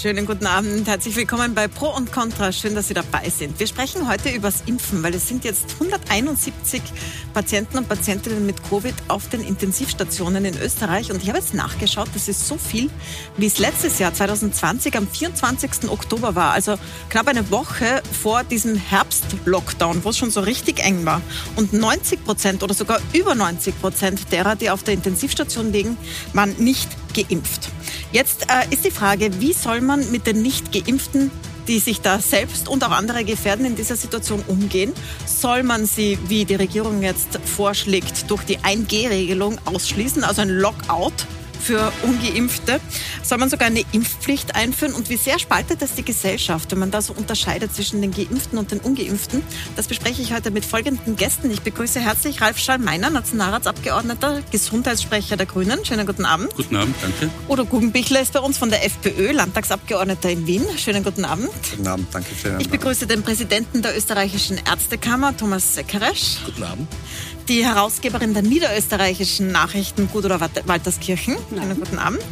Schönen guten Abend, herzlich willkommen bei Pro und Contra. Schön, dass Sie dabei sind. Wir sprechen heute über das Impfen, weil es sind jetzt 171 Patienten und Patientinnen mit Covid auf den Intensivstationen in Österreich. Und ich habe jetzt nachgeschaut, das ist so viel, wie es letztes Jahr 2020 am 24. Oktober war. Also knapp eine Woche vor diesem Herbst-Lockdown, wo es schon so richtig eng war. Und 90 Prozent oder sogar über 90 Prozent derer, die auf der Intensivstation liegen, waren nicht geimpft. Jetzt äh, ist die Frage, wie soll man mit den Nicht-Geimpften die sich da selbst und auch andere gefährden, in dieser Situation umgehen? Soll man sie, wie die Regierung jetzt vorschlägt, durch die 1G-Regelung ausschließen, also ein Lockout für Ungeimpfte? Soll man sogar eine Impfpflicht einführen? Und wie sehr spaltet das die Gesellschaft, wenn man da so unterscheidet zwischen den Geimpften und den Ungeimpften? Das bespreche ich heute mit folgenden Gästen. Ich begrüße herzlich Ralf Schallmeiner, Nationalratsabgeordneter, Gesundheitssprecher der Grünen. Schönen guten Abend. Guten Abend, danke. Udo Guggenbichler ist bei uns von der FPÖ, Landtagsabgeordneter in Wien. Schönen guten Abend. Guten Abend, danke für den Ich begrüße den Präsidenten der österreichischen Ärztekammer, Thomas Seckeresch. Guten Abend die Herausgeberin der niederösterreichischen Nachrichten Gut oder Walterskirchen. Einen guten Abend.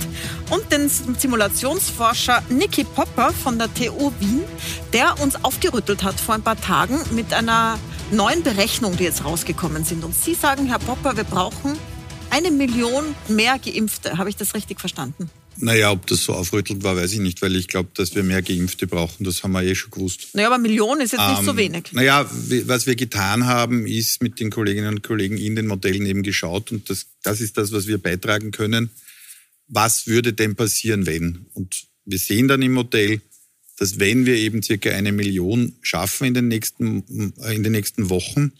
Und den Simulationsforscher Niki Popper von der TU Wien, der uns aufgerüttelt hat vor ein paar Tagen mit einer neuen Berechnung, die jetzt rausgekommen sind. Und Sie sagen, Herr Popper, wir brauchen eine Million mehr Geimpfte. Habe ich das richtig verstanden? Naja, ob das so aufrüttelt war, weiß ich nicht, weil ich glaube, dass wir mehr Geimpfte brauchen. Das haben wir eh schon gewusst. Naja, aber Millionen ist jetzt ähm, nicht so ähm, wenig. Naja, was wir getan haben, ist mit den Kolleginnen und Kollegen in den Modellen eben geschaut und das, das ist das, was wir beitragen können. Was würde denn passieren, wenn? Und wir sehen dann im Modell, dass wenn wir eben circa eine Million schaffen in den nächsten, in den nächsten Wochen,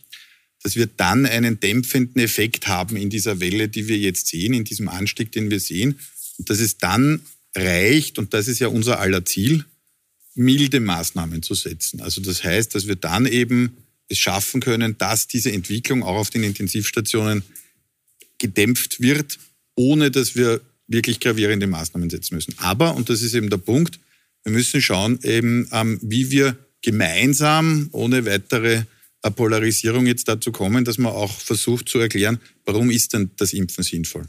dass wir dann einen dämpfenden Effekt haben in dieser Welle, die wir jetzt sehen, in diesem Anstieg, den wir sehen dass es dann reicht, und das ist ja unser aller Ziel, milde Maßnahmen zu setzen. Also das heißt, dass wir dann eben es schaffen können, dass diese Entwicklung auch auf den Intensivstationen gedämpft wird, ohne dass wir wirklich gravierende Maßnahmen setzen müssen. Aber, und das ist eben der Punkt, wir müssen schauen, eben, ähm, wie wir gemeinsam, ohne weitere Polarisierung jetzt dazu kommen, dass man auch versucht zu erklären, warum ist denn das Impfen sinnvoll.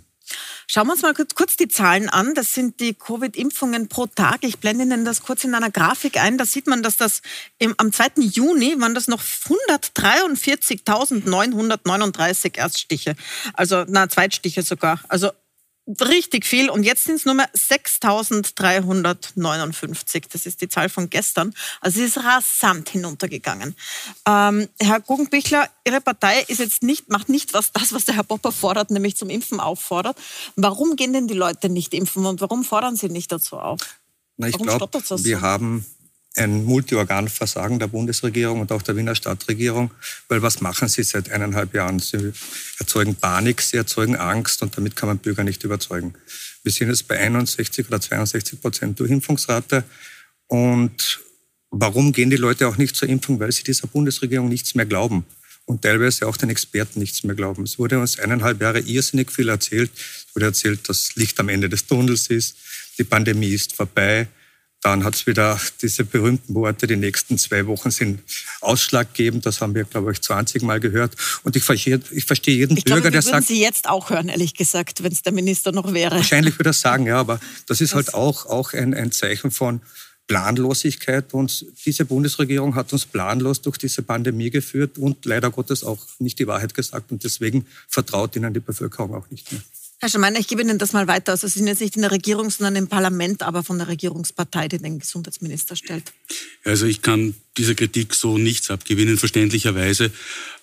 Schauen wir uns mal kurz die Zahlen an. Das sind die Covid-Impfungen pro Tag. Ich blende Ihnen das kurz in einer Grafik ein. Da sieht man, dass das im, am 2. Juni waren das noch 143.939 Erststiche. Also, na, Zweitstiche sogar. Also richtig viel. Und jetzt sind es nur mehr 6.359. Das ist die Zahl von gestern. Also es ist rasant hinuntergegangen. Ähm, Herr Guggenbichler, Ihre Partei ist jetzt nicht, macht nicht was, das, was der Herr Popper fordert, nämlich zum Impfen auffordert. Warum gehen denn die Leute nicht impfen und warum fordern Sie nicht dazu auf? Na, ich glaube, wir so? haben ein Multiorganversagen der Bundesregierung und auch der Wiener Stadtregierung. Weil was machen sie seit eineinhalb Jahren? Sie erzeugen Panik, sie erzeugen Angst und damit kann man Bürger nicht überzeugen. Wir sind jetzt bei 61 oder 62 Prozent Durchimpfungsrate. Und warum gehen die Leute auch nicht zur Impfung? Weil sie dieser Bundesregierung nichts mehr glauben und teilweise auch den Experten nichts mehr glauben. Es wurde uns eineinhalb Jahre irrsinnig viel erzählt. Es wurde erzählt, dass Licht am Ende des Tunnels ist, die Pandemie ist vorbei. Dann hat es wieder diese berühmten Worte, die nächsten zwei Wochen sind ausschlaggebend. Das haben wir, glaube ich, 20 Mal gehört. Und ich verstehe, ich verstehe jeden ich Bürger, glaube, der sagt... würden Sie jetzt auch hören, ehrlich gesagt, wenn es der Minister noch wäre. Wahrscheinlich würde er sagen, ja, aber das ist halt auch, auch ein, ein Zeichen von Planlosigkeit. Und diese Bundesregierung hat uns planlos durch diese Pandemie geführt und leider Gottes auch nicht die Wahrheit gesagt. Und deswegen vertraut ihnen die Bevölkerung auch nicht mehr. Herr Schameiner, ich gebe Ihnen das mal weiter. Also Sie sind jetzt nicht in der Regierung, sondern im Parlament, aber von der Regierungspartei, die den Gesundheitsminister stellt. Also ich kann dieser Kritik so nichts abgewinnen, verständlicherweise.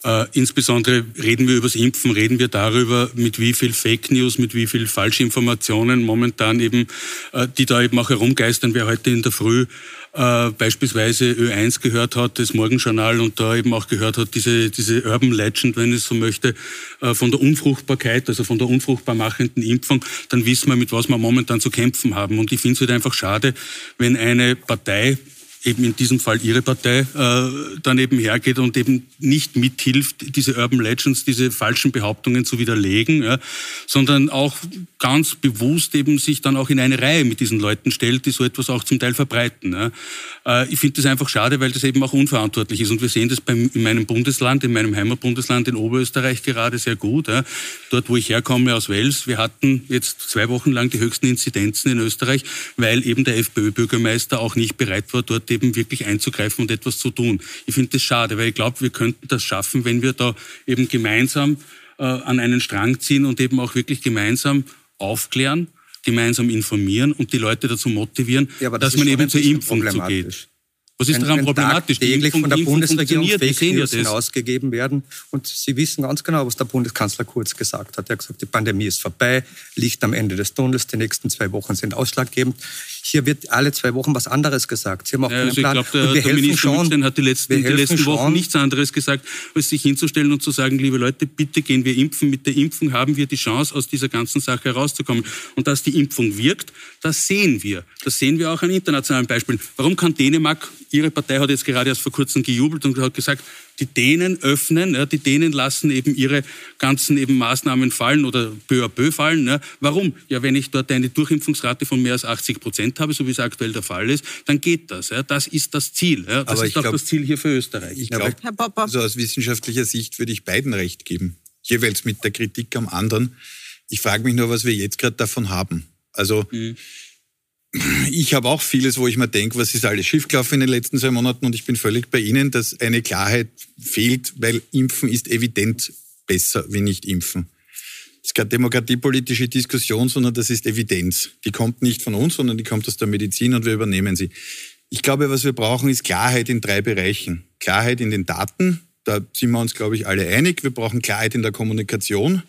Äh, insbesondere reden wir über das Impfen, reden wir darüber, mit wie viel Fake News, mit wie viel Falschinformationen momentan eben, äh, die da eben auch herumgeistern. Wer heute in der Früh äh, beispielsweise Ö1 gehört hat, das Morgenjournal und da eben auch gehört hat, diese, diese Urban Legend, wenn es so möchte, äh, von der Unfruchtbarkeit, also von der unfruchtbar machenden Impfung, dann wissen wir, mit was wir momentan zu kämpfen haben. Und ich finde es halt einfach schade, wenn eine Partei eben in diesem Fall Ihre Partei äh, daneben hergeht und eben nicht mithilft, diese Urban Legends, diese falschen Behauptungen zu widerlegen, sondern auch ganz bewusst eben sich dann auch in eine Reihe mit diesen Leuten stellt, die so etwas auch zum Teil verbreiten. Äh, ich finde das einfach schade, weil das eben auch unverantwortlich ist. Und wir sehen das in meinem Bundesland, in meinem Heimatbundesland in Oberösterreich gerade sehr gut. Dort, wo ich herkomme, aus Wels, wir hatten jetzt zwei Wochen lang die höchsten Inzidenzen in Österreich, weil eben der FPÖ-Bürgermeister auch nicht bereit war, dort eben wirklich einzugreifen und etwas zu tun. Ich finde das schade, weil ich glaube, wir könnten das schaffen, wenn wir da eben gemeinsam äh, an einen Strang ziehen und eben auch wirklich gemeinsam aufklären, gemeinsam informieren und die Leute dazu motivieren, ja, das dass man eben zur Impfung zugeht. Was ist daran problematisch? Täglich von der Bundesregierung Fake News ja ausgegeben werden. Und Sie wissen ganz genau, was der Bundeskanzler Kurz gesagt hat. Er hat gesagt, die Pandemie ist vorbei, Licht am Ende des Tunnels, die nächsten zwei Wochen sind ausschlaggebend. Hier wird alle zwei Wochen was anderes gesagt. Sie haben auch ja, also Plan. Ich glaube, der, der Minister schon, hat die letzten, die letzten Wochen nichts anderes gesagt, als sich hinzustellen und zu sagen, liebe Leute, bitte gehen wir impfen. Mit der Impfung haben wir die Chance, aus dieser ganzen Sache herauszukommen. Und dass die Impfung wirkt, das sehen wir. Das sehen wir auch an internationalen Beispielen. Warum kann Dänemark Ihre Partei hat jetzt gerade erst vor kurzem gejubelt und hat gesagt, die Dänen öffnen, ja, die Dänen lassen eben ihre ganzen eben Maßnahmen fallen oder peu à peu fallen. Ja. Warum? Ja, wenn ich dort eine Durchimpfungsrate von mehr als 80 Prozent habe, so wie es aktuell der Fall ist, dann geht das. Ja. Das ist das Ziel. Ja. Das Aber ist auch glaub, das Ziel hier für Österreich. Ich glaube, also aus wissenschaftlicher Sicht würde ich beiden recht geben. Jeweils mit der Kritik am anderen. Ich frage mich nur, was wir jetzt gerade davon haben. Also mhm ich habe auch vieles, wo ich mir denke, was ist alles schiefgelaufen in den letzten zwei Monaten und ich bin völlig bei Ihnen, dass eine Klarheit fehlt, weil Impfen ist evident besser wie nicht impfen. Das ist keine demokratiepolitische Diskussion, sondern das ist Evidenz. Die kommt nicht von uns, sondern die kommt aus der Medizin und wir übernehmen sie. Ich glaube, was wir brauchen, ist Klarheit in drei Bereichen. Klarheit in den Daten, da sind wir uns, glaube ich, alle einig. Wir brauchen Klarheit in der Kommunikation.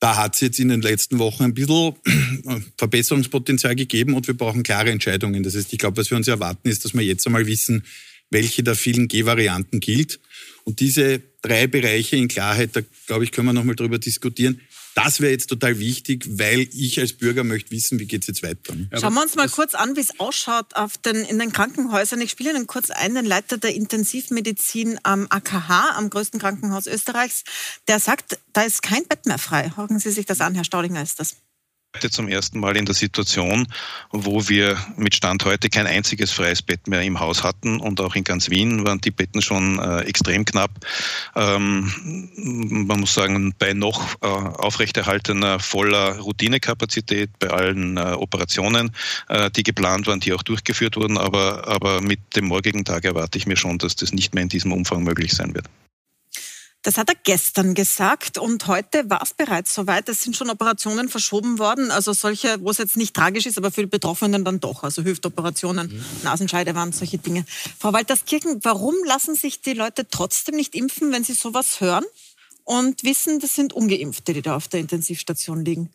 Da hat es jetzt in den letzten Wochen ein bisschen Verbesserungspotenzial gegeben und wir brauchen klare Entscheidungen. Das heißt, ich glaube, was wir uns erwarten, ist, dass wir jetzt einmal wissen, welche der vielen G-Varianten gilt. Und diese drei Bereiche in Klarheit, da glaube ich, können wir nochmal drüber diskutieren. Das wäre jetzt total wichtig, weil ich als Bürger möchte wissen, wie geht es jetzt weiter. Schauen wir uns mal kurz an, wie es ausschaut auf den, in den Krankenhäusern. Ich spiele Ihnen kurz ein, den Leiter der Intensivmedizin am AKH, am größten Krankenhaus Österreichs. Der sagt, da ist kein Bett mehr frei. Hören Sie sich das an, Herr Staudinger ist das zum ersten Mal in der Situation, wo wir mit Stand heute kein einziges freies Bett mehr im Haus hatten und auch in ganz Wien waren die Betten schon äh, extrem knapp. Ähm, man muss sagen, bei noch äh, aufrechterhaltener voller Routinekapazität bei allen äh, Operationen, äh, die geplant waren, die auch durchgeführt wurden, aber, aber mit dem morgigen Tag erwarte ich mir schon, dass das nicht mehr in diesem Umfang möglich sein wird. Das hat er gestern gesagt und heute war es bereits soweit. Es sind schon Operationen verschoben worden, also solche, wo es jetzt nicht tragisch ist, aber für die Betroffenen dann doch, also Hüftoperationen, mhm. Nasenscheidewand, solche Dinge. Frau Walterskirchen, warum lassen sich die Leute trotzdem nicht impfen, wenn sie sowas hören und wissen, das sind Ungeimpfte, die da auf der Intensivstation liegen?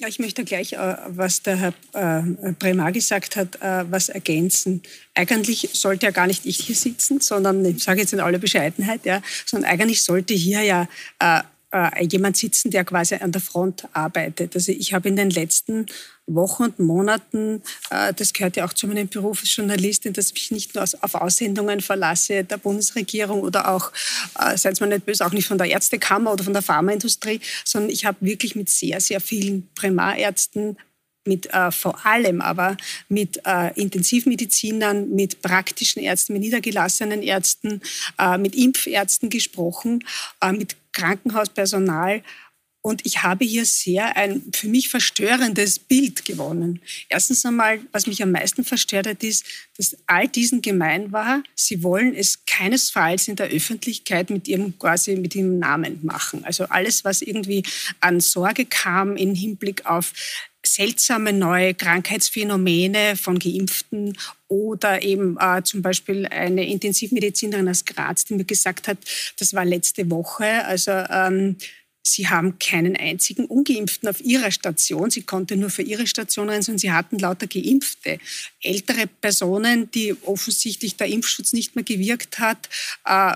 Ja, ich möchte gleich, äh, was der Herr äh, Bremar gesagt hat, äh, was ergänzen. Eigentlich sollte ja gar nicht ich hier sitzen, sondern, ich sage jetzt in aller Bescheidenheit, ja, sondern eigentlich sollte hier ja äh, jemand sitzen, der quasi an der Front arbeitet. Also ich habe in den letzten Wochen und Monaten, äh, das gehört ja auch zu meinem Beruf als Journalistin, dass ich mich nicht nur auf Aussendungen verlasse der Bundesregierung oder auch, äh, seid mal nicht böse, auch nicht von der Ärztekammer oder von der Pharmaindustrie, sondern ich habe wirklich mit sehr, sehr vielen Primarärzten, mit äh, vor allem aber mit äh, Intensivmedizinern, mit praktischen Ärzten, mit niedergelassenen Ärzten, äh, mit Impfärzten gesprochen, äh, mit Krankenhauspersonal. Und ich habe hier sehr ein für mich verstörendes Bild gewonnen. Erstens einmal, was mich am meisten verstört hat, ist, dass all diesen gemein war, sie wollen es keinesfalls in der Öffentlichkeit mit ihrem quasi mit ihrem Namen machen. Also alles, was irgendwie an Sorge kam im Hinblick auf seltsame neue Krankheitsphänomene von Geimpften oder eben äh, zum Beispiel eine Intensivmedizinerin aus Graz, die mir gesagt hat, das war letzte Woche, also ähm, Sie haben keinen einzigen Ungeimpften auf Ihrer Station. Sie konnte nur für Ihre Station rein, sondern Sie hatten lauter Geimpfte. Ältere Personen, die offensichtlich der Impfschutz nicht mehr gewirkt hat. Äh,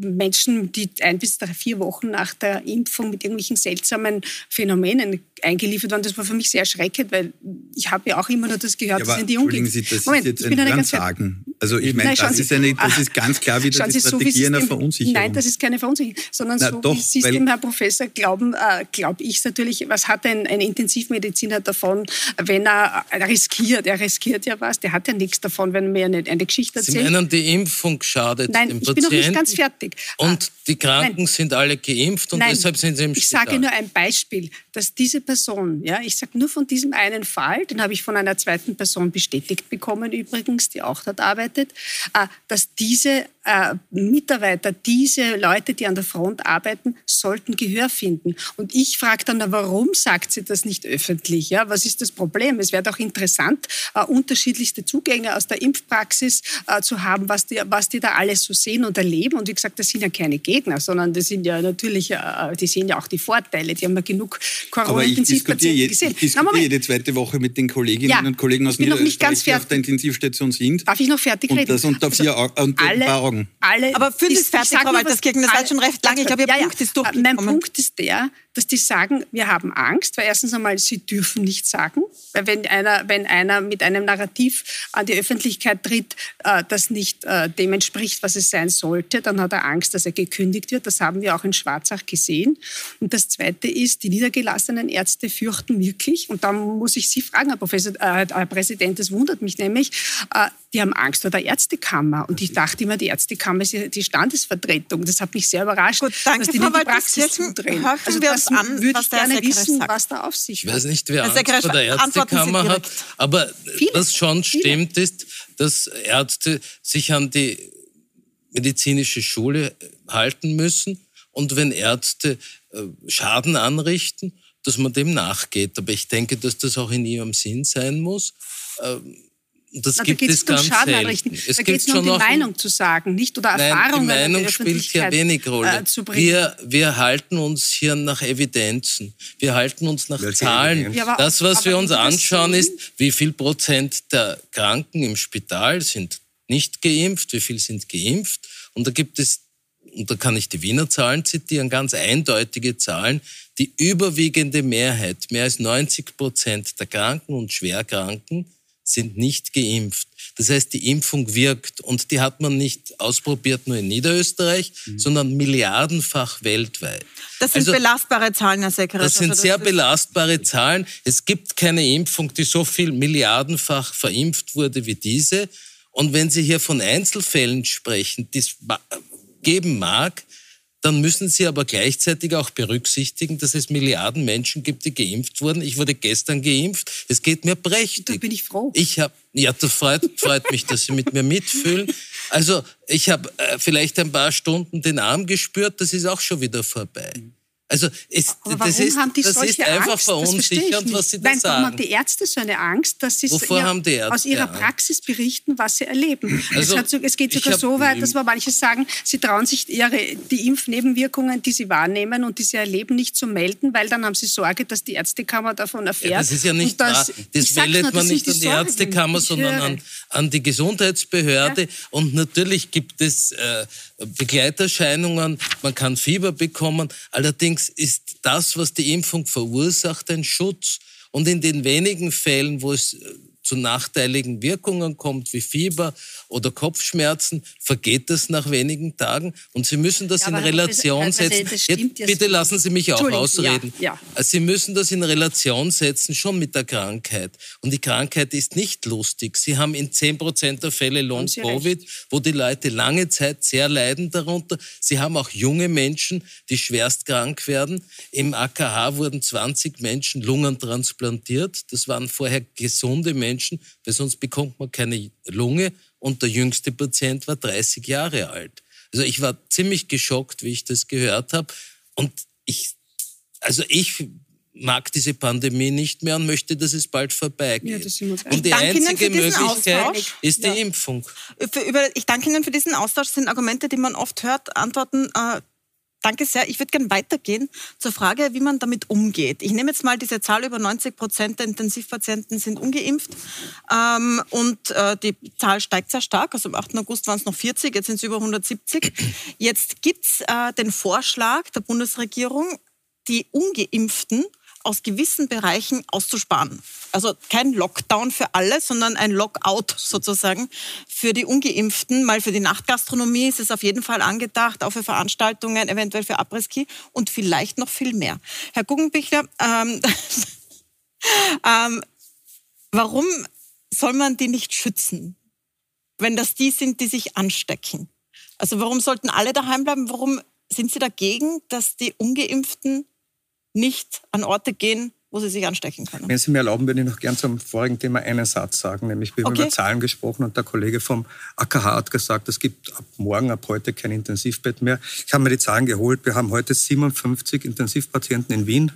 Menschen, die ein bis drei, vier Wochen nach der Impfung mit irgendwelchen seltsamen Phänomenen eingeliefert waren. Das war für mich sehr erschreckend, weil ich habe ja auch immer nur das gehört, ja, das sind die Ungeimpften. Sie, das Moment, ist jetzt ein Hörensagen. Also ich meine, das, ist eine, das ist ganz klar wieder die Strategie so, einer Verunsicherung. Nein, das ist keine Verunsicherung, sondern Na, so doch, wie Sie es dem Herr Professor glauben, äh, glaube ich natürlich, was hat ein, ein Intensivmediziner davon, wenn er riskiert? Er riskiert ja was, der hat ja nichts davon, wenn er mir eine, eine Geschichte erzählt. Sie meinen, die Impfung schadet Nein, dem ich bin noch nicht ganz fertig. Und die Kranken Nein. sind alle geimpft und Nein, deshalb sind sie im Ich sage nur ein Beispiel, dass diese Person, ja, ich sage nur von diesem einen Fall, den habe ich von einer zweiten Person bestätigt bekommen übrigens, die auch dort arbeitet, äh, dass diese äh, Mitarbeiter, diese Leute, die an der Front arbeiten, sollten Gehör finden. Und ich frage dann, warum sagt sie das nicht öffentlich? Ja, was ist das Problem? Es wäre doch interessant, äh, unterschiedlichste Zugänge aus der Impfpraxis äh, zu haben, was die, was die da alles so sehen und erleben. Und wie gesagt, das sind ja keine Gegner, sondern das sind ja natürlich, äh, die sehen ja auch die Vorteile. Die haben ja genug Corona-Intensivpatienten gesehen. Ich diskutiere Na, jede zweite Woche mit den Kolleginnen ja, und Kollegen aus Niederösterreich, die auf der Intensivstation sind. Darf ich noch fertig reden? Und das unter vier also, und Augen sagen. Alle, Aber für das fertig, Frau Walterskirchen, das war schon recht lange. Ich glaube, Ihr ja, Punkt ja. ist durchgekommen. Mein Punkt ist der, dass die sagen, wir haben Angst, weil erstens einmal, sie dürfen nicht sagen. Weil wenn einer, wenn einer mit einem Narrativ an die Öffentlichkeit tritt, äh, das nicht äh, dem entspricht, was es sein sollte, dann hat er Angst, dass er gekündigt wird. Das haben wir auch in Schwarzach gesehen. Und das Zweite ist, die niedergelassenen Ärzte fürchten wirklich, und da muss ich Sie fragen, Herr, Professor, äh, Herr Präsident, das wundert mich nämlich, äh, die haben Angst vor der Ärztekammer. Und ich dachte immer, die Ärztekammer ist die Standesvertretung. Das hat mich sehr überrascht, Gut, danke, dass die Frau die Praxis zudrehen. Also das an, würde ich gerne wissen, sagt. was da auf sich hat. Ich weiß nicht, wer Angst vor der Ärztekammer hat, aber viele, was schon stimmt viele. ist, dass Ärzte sich an die medizinische Schule halten müssen und wenn Ärzte äh, Schaden anrichten, dass man dem nachgeht. Aber ich denke, dass das auch in ihrem Sinn sein muss. Das Na, gibt da es ganz Schaden anrichten. Es da geht es nur um die Meinung zu sagen, nicht oder Erfahrungen. Nein, die Meinung spielt hier wenig Rolle. Äh, wir, wir halten uns hier nach Evidenzen. Wir halten uns nach Welche Zahlen. Ja, aber, das, was wir uns anschauen, ist, wie viel Prozent der Kranken im Spital sind nicht geimpft, wie viel sind geimpft. Und da gibt es, und da kann ich die Wiener Zahlen zitieren, ganz eindeutige Zahlen. Die überwiegende Mehrheit, mehr als 90 Prozent der Kranken und Schwerkranken, sind nicht geimpft. Das heißt, die Impfung wirkt und die hat man nicht ausprobiert nur in Niederösterreich, mhm. sondern milliardenfach weltweit. Das sind also, belastbare Zahlen, Herr Sekretär. Das sind also, sehr belastbare Zahlen. Es gibt keine Impfung, die so viel milliardenfach verimpft wurde wie diese. Und wenn Sie hier von Einzelfällen sprechen, die es geben mag, dann müssen Sie aber gleichzeitig auch berücksichtigen, dass es Milliarden Menschen gibt, die geimpft wurden. Ich wurde gestern geimpft. Es geht mir prächtig. Da bin ich froh. Ich habe, ja, das freut, freut mich, dass Sie mit mir mitfühlen. Also ich habe äh, vielleicht ein paar Stunden den Arm gespürt. Das ist auch schon wieder vorbei. Also es, das ist, das ist einfach Angst? verunsichernd, was Sie da Nein, sagen. Warum haben die Ärzte so eine Angst, dass sie ihr, aus ihrer Praxis berichten, was sie erleben? Also, es, so, es, geht sogar so weit, dass manche sagen, sie trauen sich ihre, die Impfnebenwirkungen, die sie wahrnehmen und die sie erleben, nicht zu melden, weil dann haben sie Sorge, dass die Ärztekammer davon erfährt. Ja, das ist ja nicht das, das meldet man nicht an die Ärztekammer, sondern an, an, die Gesundheitsbehörde. Ja. Und natürlich gibt es äh, Begleiterscheinungen, man kann Fieber bekommen. Allerdings ist das, was die Impfung verursacht, ein Schutz. Und in den wenigen Fällen, wo es äh, zu nachteiligen Wirkungen kommt, wie Fieber oder Kopfschmerzen, vergeht das nach wenigen Tagen. Und Sie müssen das ja, in Relation das, setzen. Das Jetzt, bitte lassen Sie mich auch ausreden. Ja, ja. Sie müssen das in Relation setzen, schon mit der Krankheit. Und die Krankheit ist nicht lustig. Sie haben in 10 Prozent der Fälle Long-Covid, wo die Leute lange Zeit sehr leiden darunter. Sie haben auch junge Menschen, die schwerst krank werden. Im AKH wurden 20 Menschen Lungen transplantiert. Das waren vorher gesunde Menschen Menschen, weil sonst bekommt man keine Lunge und der jüngste Patient war 30 Jahre alt. Also ich war ziemlich geschockt, wie ich das gehört habe. Und ich, also ich mag diese Pandemie nicht mehr und möchte, dass es bald vorbeigeht. Ja, und die einzige Möglichkeit Austausch. ist die ja. Impfung. Über, ich danke Ihnen für diesen Austausch. Das sind Argumente, die man oft hört. Antworten äh, Danke sehr. Ich würde gerne weitergehen zur Frage, wie man damit umgeht. Ich nehme jetzt mal diese Zahl, über 90 Prozent der Intensivpatienten sind ungeimpft. Ähm, und äh, die Zahl steigt sehr stark. Also am 8. August waren es noch 40, jetzt sind es über 170. Jetzt gibt es äh, den Vorschlag der Bundesregierung, die Ungeimpften aus gewissen Bereichen auszusparen. Also kein Lockdown für alle, sondern ein Lockout sozusagen für die Ungeimpften. Mal für die Nachtgastronomie ist es auf jeden Fall angedacht, auch für Veranstaltungen, eventuell für Après-Ski und vielleicht noch viel mehr. Herr Guggenbichler, ähm, ähm, warum soll man die nicht schützen, wenn das die sind, die sich anstecken? Also warum sollten alle daheim bleiben? Warum sind Sie dagegen, dass die Ungeimpften nicht an Orte gehen, wo sie sich anstecken können. Wenn Sie mir erlauben, würde ich noch gern zum vorigen Thema einen Satz sagen, nämlich wir haben okay. über Zahlen gesprochen und der Kollege vom AKH hat gesagt, es gibt ab morgen, ab heute kein Intensivbett mehr. Ich habe mir die Zahlen geholt. Wir haben heute 57 Intensivpatienten in Wien.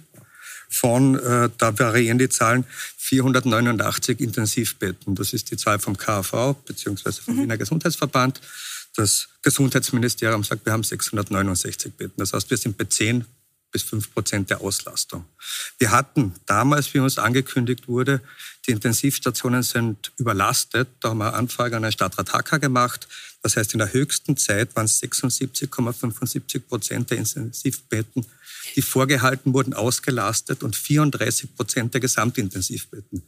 Von, äh, da variieren die Zahlen, 489 Intensivbetten. Das ist die Zahl vom KV bzw. vom mhm. Wiener Gesundheitsverband. Das Gesundheitsministerium sagt, wir haben 669 Betten. Das heißt, wir sind bei 10 bis fünf Prozent der Auslastung. Wir hatten damals, wie uns angekündigt wurde, die Intensivstationen sind überlastet. Da haben wir eine Anfrage an den Stadtrat Hacker gemacht. Das heißt, in der höchsten Zeit waren es 76,75 Prozent der Intensivbetten die vorgehalten wurden, ausgelastet und 34 Prozent der Gesamtintensivbetten.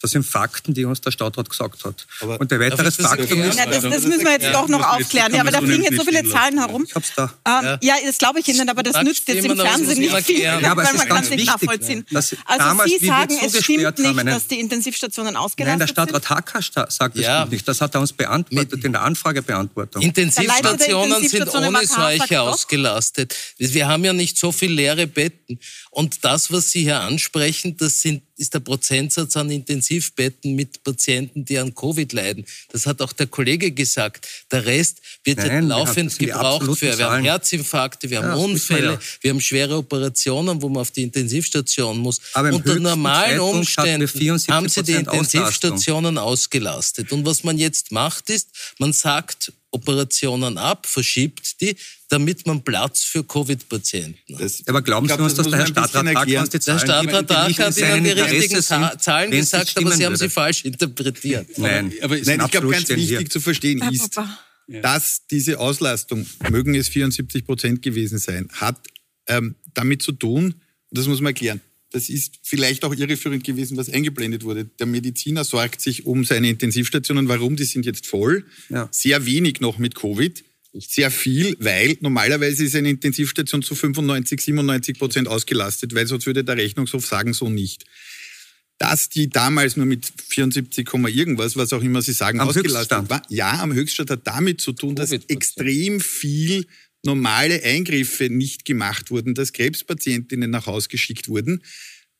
Das sind Fakten, die uns der Stadtrat gesagt hat. Aber und der weitere Faktum ist... Ja, das, das müssen wir jetzt doch noch aufklären. Ja, aber da fliegen jetzt so viele Zahlen herum. Ich hab's da. Ähm, ja. das glaube ich Ihnen, aber das nützt jetzt im Fernsehen nicht viel, ja, aber weil man kann es nicht nachvollziehen. also damals, Sie sagen, es stimmt nicht, dass die Intensivstationen ausgelastet sind? Nein, der Stadtrat Hacker sagt, es stimmt nicht. Das hat er uns beantwortet in der Anfragebeantwortung. Intensivstationen sind ohne solche ausgelastet. Wir haben ja nicht so viel leere Betten. Und das, was Sie hier ansprechen, das sind ist der Prozentsatz an Intensivbetten mit Patienten, die an Covid leiden. Das hat auch der Kollege gesagt. Der Rest wird Nein, laufend gebraucht für, wir haben Herzinfarkte, wir haben ja, Unfälle, wir, wir, haben schwere Operationen, wo man auf die Intensivstation muss. Aber Unter normalen Umständen haben sie die Intensivstationen ausgelastet. Und was man jetzt macht, ist, man sagt, Operationen ab, verschiebt die, damit man Platz für Covid-Patienten hat. Aber glauben Sie uns, dass der Herr Stadtrat uns die Zahlen Der Stadtrat hat Ihnen die richtigen Zahlen gesagt, aber Sie haben sie falsch interpretiert. Nein, aber Nein ich glaube, ganz wichtig hier. zu verstehen ist, dass diese Auslastung, mögen es 74 Prozent gewesen sein, hat ähm, damit zu tun, und das muss man erklären, das ist vielleicht auch irreführend gewesen, was eingeblendet wurde. Der Mediziner sorgt sich um seine Intensivstationen. Warum? Die sind jetzt voll. Ja. Sehr wenig noch mit Covid. Sehr viel, weil normalerweise ist eine Intensivstation zu 95, 97 Prozent ausgelastet, weil sonst würde der Rechnungshof sagen, so nicht. Dass die damals nur mit 74, irgendwas, was auch immer Sie sagen, am ausgelastet Höchststand. war. Ja, am Höchststand hat damit zu tun, dass extrem viel normale Eingriffe nicht gemacht wurden, dass Krebspatientinnen nach Hause geschickt wurden.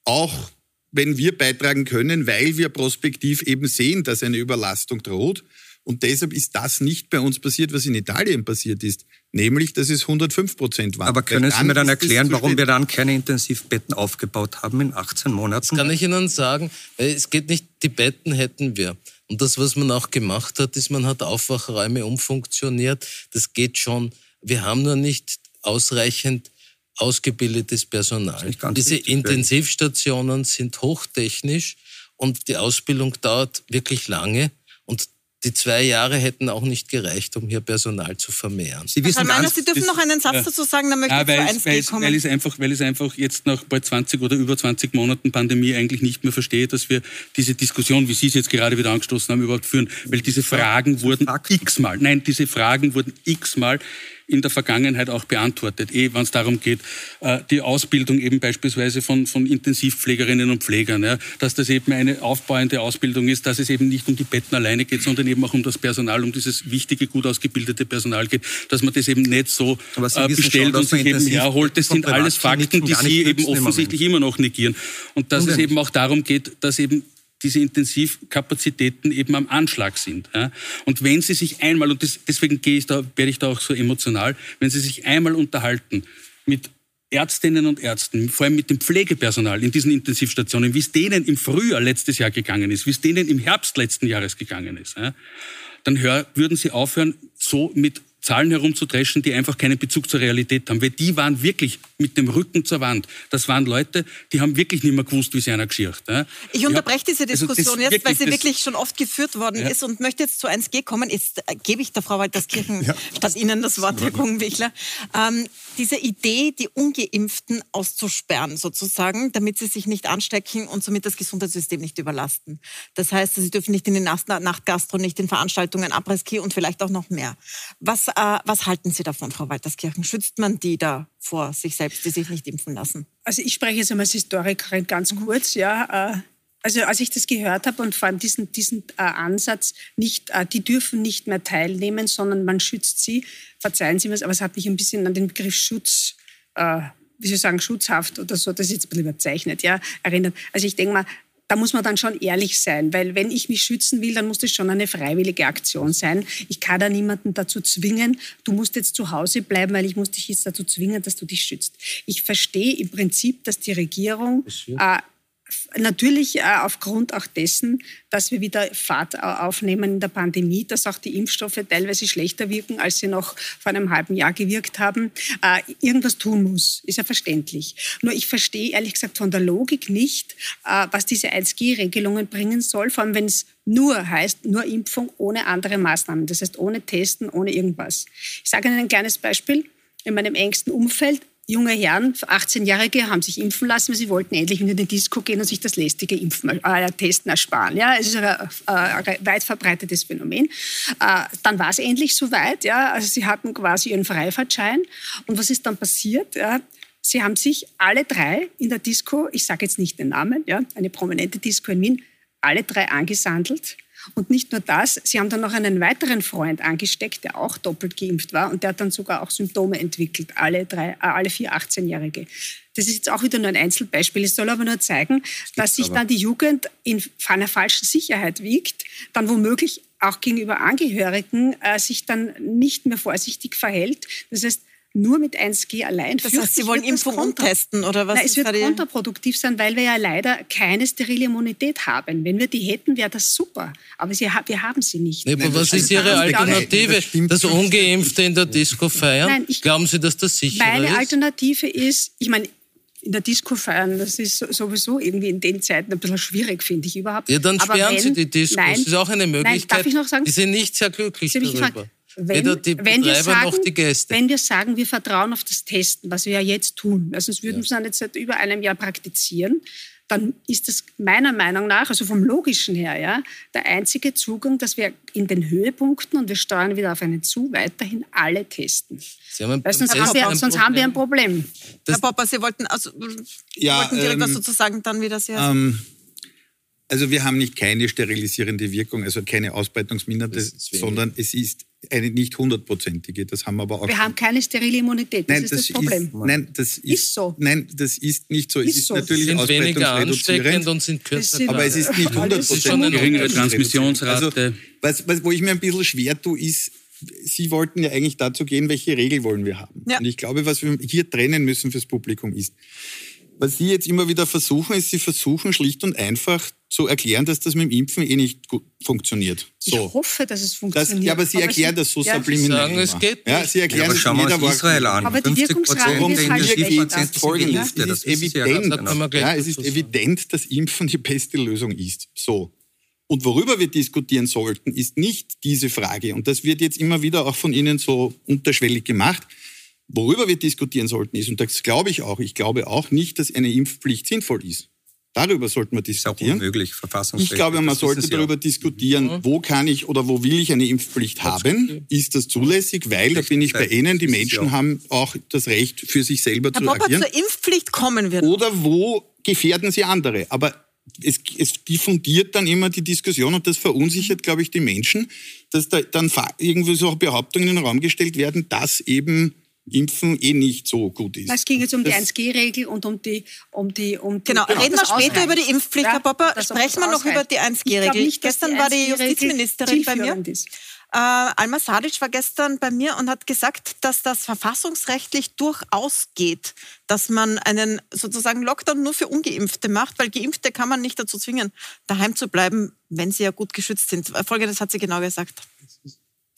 Auch wenn wir beitragen können, weil wir prospektiv eben sehen, dass eine Überlastung droht. Und deshalb ist das nicht bei uns passiert, was in Italien passiert ist, nämlich dass es 105 Prozent waren. Aber können Sie mir dann erklären, warum wir dann keine Intensivbetten aufgebaut haben in 18 Monaten? Das kann ich Ihnen sagen. Es geht nicht, die Betten hätten wir. Und das, was man auch gemacht hat, ist, man hat Aufwachräume umfunktioniert. Das geht schon wir haben nur nicht ausreichend ausgebildetes Personal. Diese richtig, Intensivstationen sind hochtechnisch und die Ausbildung dauert wirklich lange. Und die zwei Jahre hätten auch nicht gereicht, um hier Personal zu vermehren. Sie wissen Herr Meiner, Sie dürfen noch einen Satz dazu sagen, dann möchte ja, ich weil, zu weil, kommen. Weil ich, einfach, weil ich es einfach jetzt nach bald 20 oder über 20 Monaten Pandemie eigentlich nicht mehr verstehe, dass wir diese Diskussion, wie Sie es jetzt gerade wieder angestoßen haben, überhaupt führen. Weil diese Fragen wurden x-mal, nein, diese Fragen wurden x-mal in der Vergangenheit auch beantwortet, eh, wenn es darum geht, äh, die Ausbildung eben beispielsweise von, von Intensivpflegerinnen und Pflegern, ja, dass das eben eine aufbauende Ausbildung ist, dass es eben nicht um die Betten alleine geht, sondern eben auch um das Personal, um dieses wichtige, gut ausgebildete Personal geht, dass man das eben nicht so äh, bestellt schon, und sich eben herholt. Das sind alles Fakten, die Sie eben offensichtlich immer noch negieren. Und dass es eben auch darum geht, dass eben diese Intensivkapazitäten eben am Anschlag sind. Und wenn Sie sich einmal, und deswegen gehe ich da, werde ich da auch so emotional, wenn Sie sich einmal unterhalten mit Ärztinnen und Ärzten, vor allem mit dem Pflegepersonal in diesen Intensivstationen, wie es denen im Frühjahr letztes Jahr gegangen ist, wie es denen im Herbst letzten Jahres gegangen ist, dann hör, würden Sie aufhören, so mit Zahlen herumzudreschen, die einfach keinen Bezug zur Realität haben. Weil die waren wirklich mit dem Rücken zur Wand. Das waren Leute, die haben wirklich nicht mehr gewusst, wie sie einer geschirrt. Ja. Ich unterbreche diese also Diskussion also jetzt, weil sie wirklich schon oft geführt worden ja. ist und möchte jetzt zu 1G kommen. Jetzt äh, gebe ich der Frau Walterskirchen ja. statt Ihnen das Wort, Herr Gungwichler. Ähm, diese Idee, die Ungeimpften auszusperren sozusagen, damit sie sich nicht anstecken und somit das Gesundheitssystem nicht überlasten. Das heißt, sie dürfen nicht in den Nachtgastro, nicht in Veranstaltungen, Abriski und vielleicht auch noch mehr. Was, äh, was halten Sie davon, Frau Walterskirchen? Schützt man die da vor sich selbst, die sich nicht impfen lassen? Also ich spreche jetzt einmal als Historikerin ganz kurz. Ja, äh, also als ich das gehört habe und vor allem diesen, diesen äh, Ansatz, nicht, äh, die dürfen nicht mehr teilnehmen, sondern man schützt sie, verzeihen Sie mir, aber es hat mich ein bisschen an den Begriff Schutz, äh, wie ich sagen, schutzhaft oder so, das ist jetzt ein bisschen überzeichnet, ja, erinnert. Also ich denke mal, da muss man dann schon ehrlich sein, weil wenn ich mich schützen will, dann muss das schon eine freiwillige Aktion sein. Ich kann da niemanden dazu zwingen, du musst jetzt zu Hause bleiben, weil ich muss dich jetzt dazu zwingen, dass du dich schützt. Ich verstehe im Prinzip, dass die Regierung äh, Natürlich äh, aufgrund auch dessen, dass wir wieder Fahrt aufnehmen in der Pandemie, dass auch die Impfstoffe teilweise schlechter wirken, als sie noch vor einem halben Jahr gewirkt haben, äh, irgendwas tun muss. Ist ja verständlich. Nur ich verstehe ehrlich gesagt von der Logik nicht, äh, was diese 1G-Regelungen bringen soll, vor allem wenn es nur heißt, nur Impfung ohne andere Maßnahmen. Das heißt, ohne Testen, ohne irgendwas. Ich sage Ihnen ein kleines Beispiel. In meinem engsten Umfeld junge Herren, 18-Jährige, haben sich impfen lassen, weil sie wollten endlich in die Disco gehen und sich das lästige Impfen, äh, Testen ersparen. Ja, es ist ein, äh, ein weit verbreitetes Phänomen. Äh, dann war es endlich soweit. Ja, also sie hatten quasi ihren Freifahrtschein. Und was ist dann passiert? Ja, sie haben sich alle drei in der Disco, ich sage jetzt nicht den Namen, ja, eine prominente Disco in Wien, alle drei angesandelt und nicht nur das, sie haben dann noch einen weiteren Freund angesteckt, der auch doppelt geimpft war und der hat dann sogar auch Symptome entwickelt, alle, drei, äh, alle vier 18-Jährige. Das ist jetzt auch wieder nur ein Einzelbeispiel. Es soll aber nur zeigen, dass sich dann die Jugend in einer falschen Sicherheit wiegt, dann womöglich auch gegenüber Angehörigen äh, sich dann nicht mehr vorsichtig verhält. Das heißt, nur mit 1G allein. Das heißt, Sie wollen Impfung umtesten oder was? Nein, es wird kontraproduktiv sein, weil wir ja leider keine sterile Immunität haben. Wenn wir die hätten, wäre das super. Aber sie, wir haben sie nicht. Nee, aber was ist Ihre Alternative? Das, das Ungeimpfte in der Disco feiern? Nein, ich, Glauben Sie, dass das sicher meine ist? Meine Alternative ist, ich meine, in der Disco feiern, das ist sowieso irgendwie in den Zeiten ein bisschen schwierig, finde ich überhaupt. Ja, dann sperren wenn, Sie die Discos. Nein, das ist auch eine Möglichkeit. Nein, darf ich noch sagen? Die sind nicht sehr glücklich darüber. Wenn, wenn, wir sagen, wenn wir sagen, wir vertrauen auf das Testen, was wir ja jetzt tun, also sonst würden ja. wir es jetzt seit über einem Jahr praktizieren, dann ist das meiner Meinung nach, also vom Logischen her, ja, der einzige Zugang, dass wir in den Höhepunkten, und wir steuern wieder auf einen zu, weiterhin alle testen. Weil sonst, haben wir, sonst haben wir, ein Problem. Das Herr Popper, Sie wollten, also, ja, wollten direkt ähm, was sozusagen dann wieder sehr... Ähm, also wir haben nicht keine sterilisierende Wirkung, also keine Ausbreitungsmindernde, sondern es ist eine nicht hundertprozentige. Das haben wir aber auch. Wir haben keine sterile Immunität. Das nein, ist das, das Problem. Ist, nein, das ist, ist, so. Nein, das ist nicht so. Ist es ist so. natürlich sind weniger ansteckend und sind kürzer. Aber es ist nicht hundertprozentig. Geringere Transmissionsrate. Also, was, was, wo ich mir ein bisschen schwer tue, ist, Sie wollten ja eigentlich dazu gehen, welche Regel wollen wir haben. Ja. Und ich glaube, was wir hier trennen müssen fürs Publikum ist, was Sie jetzt immer wieder versuchen, ist, Sie versuchen schlicht und einfach zu erklären, dass das mit dem Impfen eh nicht gut funktioniert. So. Ich hoffe, dass es funktioniert. Das, ja, aber Sie aber erklären Sie, das so ja, subliminal. Sagen, es geht ja, Sie erklären ja, aber schauen wir uns Israel an. Aber die Wirkungsrate ist halt ist folgendes. Es ist evident, ja, es ist evident, dass Impfen die beste Lösung ist. So. Und worüber wir diskutieren sollten, ist nicht diese Frage. Und das wird jetzt immer wieder auch von Ihnen so unterschwellig gemacht. Worüber wir diskutieren sollten ist, und das glaube ich auch, ich glaube auch nicht, dass eine Impfpflicht sinnvoll ist. Darüber sollten wir diskutieren. Das ist auch unmöglich, Ich glaube, man sollte darüber ja. diskutieren, mhm. wo kann ich oder wo will ich eine Impfpflicht haben? Ist das zulässig? Weil, da bin ich bei Ihnen, die Menschen haben auch das Recht, für sich selber Herr zu Popper, agieren. zur Impfpflicht kommen wir. Oder wo gefährden sie andere? Aber es, es diffundiert dann immer die Diskussion und das verunsichert, glaube ich, die Menschen, dass da dann irgendwie so Behauptungen in den Raum gestellt werden, dass eben Impfen eh nicht so gut ist. Es ging jetzt um die 1G-Regel und um die, um die, um die Genau, reden wir später über die Impfpflicht, ja, Herr Popper. Sprechen wir noch über die 1G-Regel. Gestern war die Justizministerin bei mir. Äh, Alma Sadic war gestern bei mir und hat gesagt, dass das verfassungsrechtlich durchaus geht, dass man einen sozusagen Lockdown nur für Ungeimpfte macht, weil Geimpfte kann man nicht dazu zwingen, daheim zu bleiben, wenn sie ja gut geschützt sind. Folgendes hat sie genau gesagt.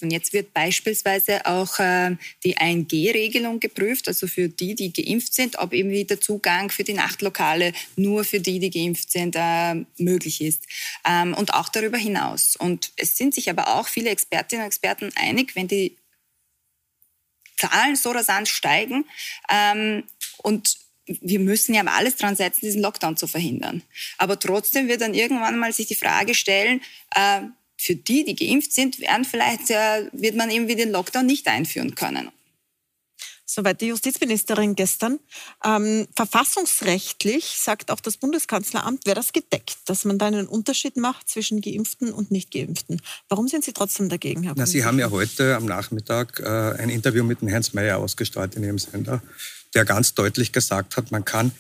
Und jetzt wird beispielsweise auch äh, die 1G-Regelung geprüft, also für die, die geimpft sind, ob eben wieder Zugang für die Nachtlokale nur für die, die geimpft sind, äh, möglich ist. Ähm, und auch darüber hinaus. Und es sind sich aber auch viele Expertinnen und Experten einig, wenn die Zahlen so rasant steigen ähm, und wir müssen ja alles dran setzen, diesen Lockdown zu verhindern. Aber trotzdem wird dann irgendwann mal sich die Frage stellen, äh, für die, die geimpft sind, werden vielleicht, äh, wird man eben wieder den Lockdown nicht einführen können. Soweit die Justizministerin gestern. Ähm, verfassungsrechtlich sagt auch das Bundeskanzleramt, wäre das gedeckt, dass man da einen Unterschied macht zwischen Geimpften und Nicht-Geimpften. Warum sind Sie trotzdem dagegen, Herr Na, Sie haben ja heute am Nachmittag äh, ein Interview mit dem Heinz Mayer ausgestrahlt in Ihrem Sender, der ganz deutlich gesagt hat, man kann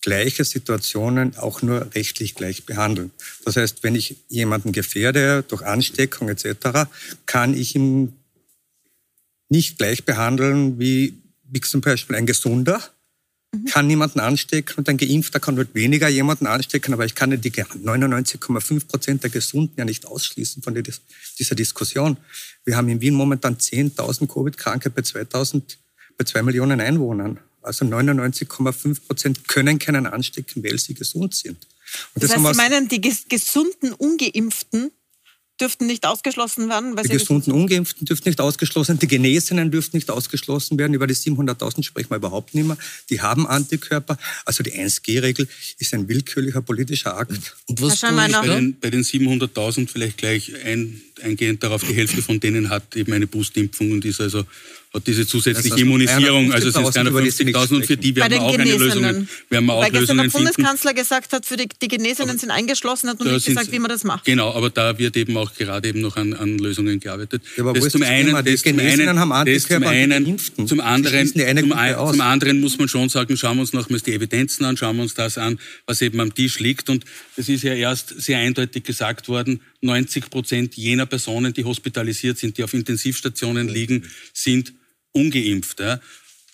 gleiche Situationen auch nur rechtlich gleich behandeln. Das heißt, wenn ich jemanden gefährde durch Ansteckung etc., kann ich ihn nicht gleich behandeln wie, wie zum Beispiel ein Gesunder, mhm. kann niemanden anstecken und ein Geimpfter kann dort weniger jemanden anstecken, aber ich kann die 99,5 Prozent der Gesunden ja nicht ausschließen von dieser Diskussion. Wir haben in Wien momentan 10.000 Covid-Kranke bei 2000, bei zwei Millionen Einwohnern. Also 99,5 Prozent können keinen anstecken, weil sie gesund sind. Und das, das heißt, Sie meinen, die gesunden, ungeimpften dürften nicht ausgeschlossen werden? die gesunden Ungeimpften dürften nicht ausgeschlossen werden, die Genesenen dürften nicht ausgeschlossen werden. Über die 700.000 sprechen wir überhaupt nicht mehr. Die haben Antikörper. Also die 1G-Regel ist ein willkürlicher politischer Akt. Und was ich bei den, bei den 700.000 vielleicht gleich ein, eingehend darauf, die Hälfte von denen hat eben eine Boostimpfung und ist also hat diese zusätzliche also Immunisierung, also es ist keine 50.000 und für die werden wir auch eine Lösung, werden wir auch Weil gestern der Bundeskanzler gesagt hat, für die, die Genesenen aber sind eingeschlossen, hat noch nicht gesagt, wie man das macht. Genau, aber da wird eben auch gerade eben noch an, an Lösungen gearbeitet. Ja, aber das zum das einen, das zum einen, haben das zum einen, zum anderen, zum, ein, zum anderen muss man schon sagen, schauen wir uns nochmals die Evidenzen an, schauen wir uns das an, was eben am Tisch liegt. Und es ist ja erst sehr eindeutig gesagt worden, 90 Prozent jener Personen, die hospitalisiert sind, die auf Intensivstationen liegen, sind ungeimpft. Ja.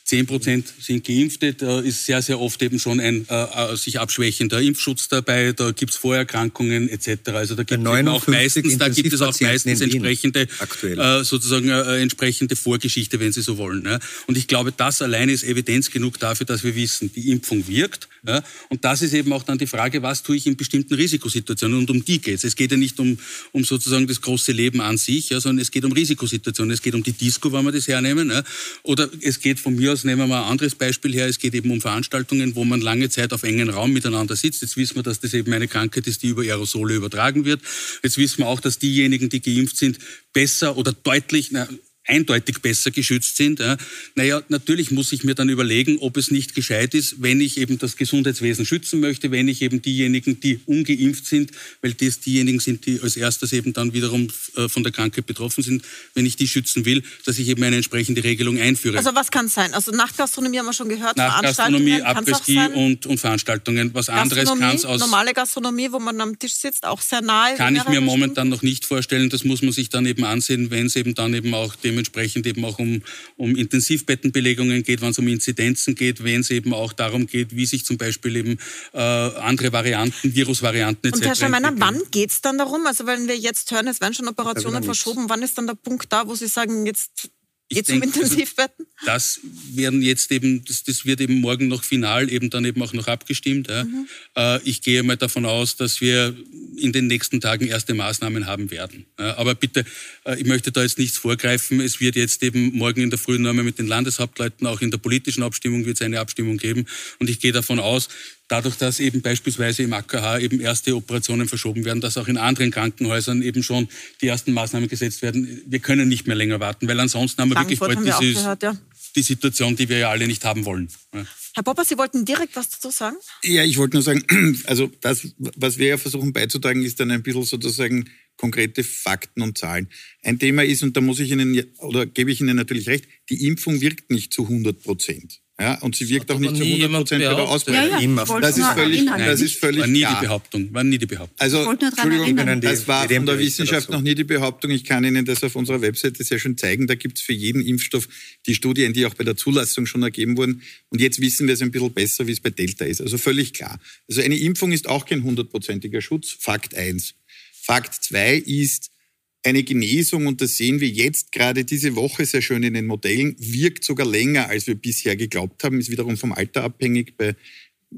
10 Prozent sind Geimpfte, da ist sehr, sehr oft eben schon ein äh, äh sich abschwächender Impfschutz dabei, da gibt es Vorerkrankungen etc. Also da gibt es auch meistens, da gibt es auch meistens entsprechende, äh, sozusagen äh, entsprechende Vorgeschichte, wenn Sie so wollen. Ja. Und ich glaube, das alleine ist Evidenz genug dafür, dass wir wissen, die Impfung wirkt. Ja. Und das ist eben auch dann die Frage, was tue ich in bestimmten Risikosituationen? Und um die geht es. Es geht ja nicht um, um sozusagen das große Leben an sich, ja, sondern es geht um Risikosituationen. Es geht um die Disco, wenn wir das hernehmen. Ja. Oder es geht von mir aus nehmen wir ein anderes Beispiel her. Es geht eben um Veranstaltungen, wo man lange Zeit auf engen Raum miteinander sitzt. Jetzt wissen wir, dass das eben eine Krankheit ist, die über Aerosole übertragen wird. Jetzt wissen wir auch, dass diejenigen, die geimpft sind, besser oder deutlich, na, eindeutig besser geschützt sind. Ja. Naja, natürlich muss ich mir dann überlegen, ob es nicht gescheit ist, wenn ich eben das Gesundheitswesen schützen möchte, wenn ich eben diejenigen, die ungeimpft sind, weil das diejenigen sind, die als erstes eben dann wiederum äh, von der Krankheit betroffen sind, wenn ich die schützen will, dass ich eben eine entsprechende Regelung einführe. Also was kann sein? Also Nachtgastronomie haben wir schon gehört, Nachtgastronomie, Abreski und, und Veranstaltungen. Was anderes kann es aus... Normale Gastronomie, wo man am Tisch sitzt, auch sehr nahe. Kann ich mir momentan noch nicht vorstellen. Das muss man sich dann eben ansehen, wenn es eben dann eben auch dem dementsprechend eben auch um, um Intensivbettenbelegungen geht, wenn es um Inzidenzen geht, wenn es eben auch darum geht, wie sich zum Beispiel eben äh, andere Varianten, Virusvarianten etc. Und Herr Schameiner, wann geht es dann darum? Also wenn wir jetzt hören, es werden schon Operationen verschoben, wann ist dann der Punkt da, wo Sie sagen, jetzt Geht es um also Intensivbetten? Also, das werden jetzt eben, das, das, wird eben morgen noch final eben dann eben auch noch abgestimmt. Ja. Mhm. Äh, ich gehe mal davon aus, dass wir in den nächsten Tagen erste Maßnahmen haben werden. Ja, aber bitte, äh, ich möchte da jetzt nichts vorgreifen. Es wird jetzt eben morgen in der Früh noch einmal mit den Landeshauptleuten, auch in der politischen Abstimmung wird es eine Abstimmung geben. Und ich gehe davon aus, dadurch, dass eben beispielsweise im AKH eben erste Operationen verschoben werden, dass auch in anderen Krankenhäusern eben schon die ersten Maßnahmen gesetzt werden. Wir können nicht mehr länger warten, weil ansonsten haben wir wirklich bald wir gehört, ja. die Situation, die wir ja alle nicht haben wollen. Ja. Herr Popper, Sie wollten direkt was dazu sagen? Ja, ich wollte nur sagen, also das, was wir ja versuchen beizutragen, ist dann ein bisschen sozusagen konkrete Fakten und Zahlen. Ein Thema ist, und da muss ich Ihnen, oder gebe ich Ihnen natürlich recht, die Impfung wirkt nicht zu 100 Prozent. Ja, und sie wirkt auch nicht zu 100 Prozent bei der Ausbreitung. Ja, ja, das, ist völlig, das ist völlig war nie klar. die Behauptung. War nie die Behauptung. Also, Entschuldigung, das war von der Wissenschaft noch nie die Behauptung. Ich kann Ihnen das auf unserer Webseite sehr schön zeigen. Da gibt es für jeden Impfstoff die Studien, die auch bei der Zulassung schon ergeben wurden. Und jetzt wissen wir es ein bisschen besser, wie es bei Delta ist. Also völlig klar. Also eine Impfung ist auch kein hundertprozentiger Schutz. Fakt eins. Fakt zwei ist, eine Genesung, und das sehen wir jetzt gerade diese Woche sehr schön in den Modellen, wirkt sogar länger, als wir bisher geglaubt haben, ist wiederum vom Alter abhängig, bei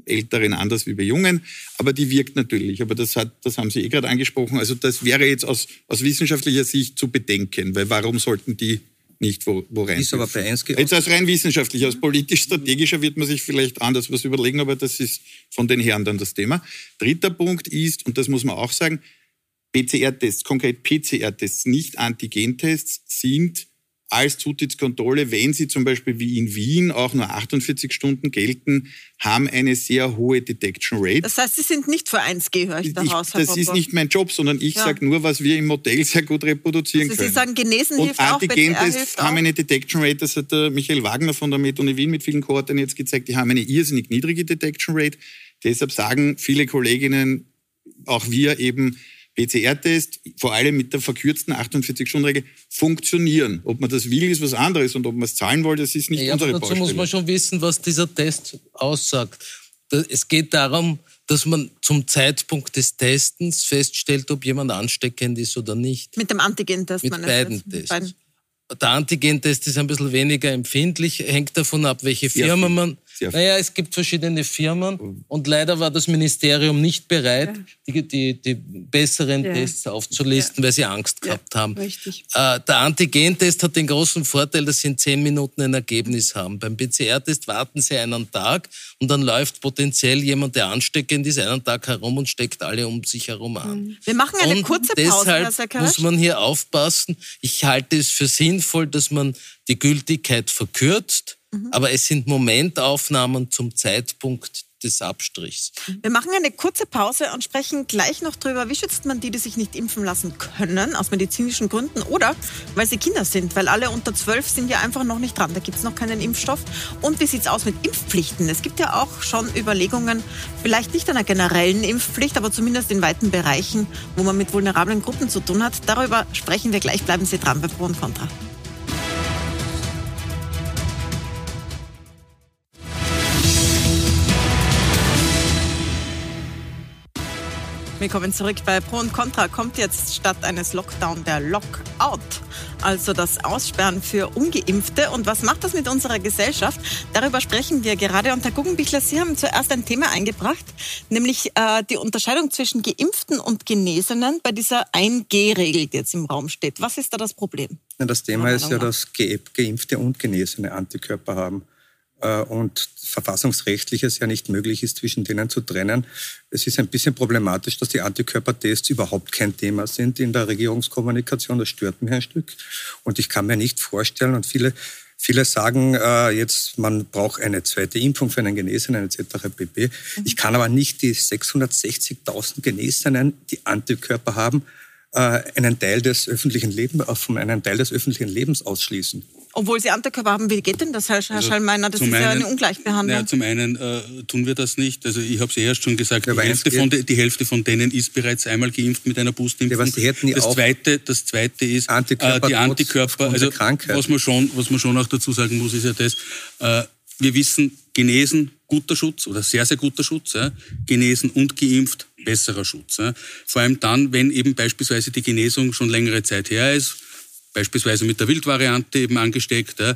Älteren anders wie bei Jungen, aber die wirkt natürlich. Aber das, hat, das haben Sie eh gerade angesprochen. Also das wäre jetzt aus, aus wissenschaftlicher Sicht zu bedenken, weil warum sollten die nicht wo, wo rein. Ist aber bei 1 Jetzt als rein wissenschaftlich, als politisch-strategischer wird man sich vielleicht anders was überlegen, aber das ist von den Herren dann das Thema. Dritter Punkt ist, und das muss man auch sagen, PCR-Tests, konkret PCR-Tests, nicht Antigen-Tests, sind als Zutrittskontrolle, wenn sie zum Beispiel wie in Wien auch nur 48 Stunden gelten, haben eine sehr hohe Detection Rate. Das heißt, Sie sind nicht für 1G, höre ich daraus, Das Popper. ist nicht mein Job, sondern ich ja. sage nur, was wir im Modell sehr gut reproduzieren also können. Sie sagen, genesen Und hilft Antigen-Tests haben eine Detection Rate, das hat der Michael Wagner von der Med-Uni Wien mit vielen Kohorten jetzt gezeigt, die haben eine irrsinnig niedrige Detection Rate. Deshalb sagen viele Kolleginnen, auch wir eben, PCR-Test, vor allem mit der verkürzten 48-Stunden-Regel, funktionieren. Ob man das will, ist was anderes. Und ob man es zahlen will, das ist nicht ja, unsere dazu Baustelle. muss man schon wissen, was dieser Test aussagt. Es geht darum, dass man zum Zeitpunkt des Testens feststellt, ob jemand ansteckend ist oder nicht. Mit dem Antigen-Test? Mit beiden Tests. Beiden. Der Antigen-Test ist ein bisschen weniger empfindlich, hängt davon ab, welche Firma man naja, es gibt verschiedene Firmen und leider war das Ministerium nicht bereit, die, die, die besseren ja. Tests aufzulisten, ja. weil sie Angst gehabt haben. Richtig. Äh, der Antigen-Test hat den großen Vorteil, dass sie in zehn Minuten ein Ergebnis haben. Beim PCR-Test warten sie einen Tag und dann läuft potenziell jemand, der ansteckend ist, einen Tag herum und steckt alle um sich herum an. Mhm. Wir machen eine und kurze Pause. Deshalb muss man hier aufpassen. Ich halte es für sinnvoll, dass man die Gültigkeit verkürzt Mhm. Aber es sind Momentaufnahmen zum Zeitpunkt des Abstrichs. Wir machen eine kurze Pause und sprechen gleich noch darüber, wie schützt man die, die sich nicht impfen lassen können, aus medizinischen Gründen oder weil sie Kinder sind, weil alle unter zwölf sind ja einfach noch nicht dran. Da gibt es noch keinen Impfstoff. Und wie sieht es aus mit Impfpflichten? Es gibt ja auch schon Überlegungen, vielleicht nicht einer generellen Impfpflicht, aber zumindest in weiten Bereichen, wo man mit vulnerablen Gruppen zu tun hat. Darüber sprechen wir gleich. Bleiben Sie dran bei Pro und Contra. Willkommen zurück bei Pro und Contra. Kommt jetzt statt eines Lockdown der Lockout, also das Aussperren für Ungeimpfte. Und was macht das mit unserer Gesellschaft? Darüber sprechen wir gerade. Und Herr Guggenbichler, Sie haben zuerst ein Thema eingebracht, nämlich äh, die Unterscheidung zwischen Geimpften und Genesenen bei dieser 1G-Regel, die jetzt im Raum steht. Was ist da das Problem? Ja, das Thema ist ja, dass Geimpfte und Genesene Antikörper haben. Äh, und verfassungsrechtlich es ja nicht möglich ist, zwischen denen zu trennen. Es ist ein bisschen problematisch, dass die Antikörpertests überhaupt kein Thema sind in der Regierungskommunikation. Das stört mich ein Stück. Und ich kann mir nicht vorstellen, und viele Viele sagen äh, jetzt, man braucht eine zweite Impfung für einen Genesenen etc. pp. Ich kann aber nicht die 660.000 Genesenen, die Antikörper haben, äh, einen Teil des öffentlichen Lebens, von einem Teil des öffentlichen Lebens ausschließen. Obwohl Sie Antikörper haben, wie geht denn das, Herr, also Schallmeiner? Das ist einen, ja eine Ungleichbehandlung. Ja, zum einen äh, tun wir das nicht. Also ich habe es erst schon gesagt, ja, die, Hälfte von de, die Hälfte von denen ist bereits einmal geimpft mit einer Boostimpfung. Ja, das, zweite, das zweite ist Antikörper äh, die Antikörper. Also was man, schon, was man schon auch dazu sagen muss, ist ja das, äh, wir wissen, genesen, guter Schutz oder sehr, sehr guter Schutz. Ja? Genesen und geimpft, besserer Schutz. Ja? Vor allem dann, wenn eben beispielsweise die Genesung schon längere Zeit her ist beispielsweise mit der Wildvariante eben angesteckt, äh,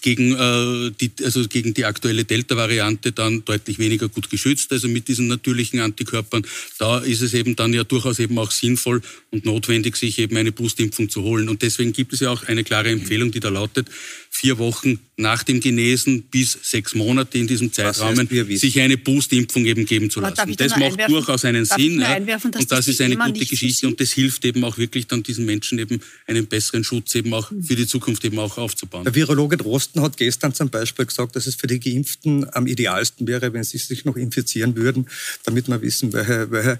gegen, äh, die, also gegen die aktuelle Delta-Variante dann deutlich weniger gut geschützt, also mit diesen natürlichen Antikörpern. Da ist es eben dann ja durchaus eben auch sinnvoll und notwendig, sich eben eine Boostimpfung zu holen. Und deswegen gibt es ja auch eine klare Empfehlung, die da lautet, vier Wochen nach dem Genesen bis sechs Monate in diesem Zeitrahmen sich eine Boostimpfung eben geben zu lassen. Das macht durchaus einen Sinn. Ja. Und das ist eine gute Geschichte und das hilft eben auch wirklich dann diesen Menschen eben einen besseren Schutz eben auch für die Zukunft eben auch aufzubauen. Der Virologe Drosten hat gestern zum Beispiel gesagt, dass es für die Geimpften am idealsten wäre, wenn sie sich noch infizieren würden, damit wir wissen, welche, welche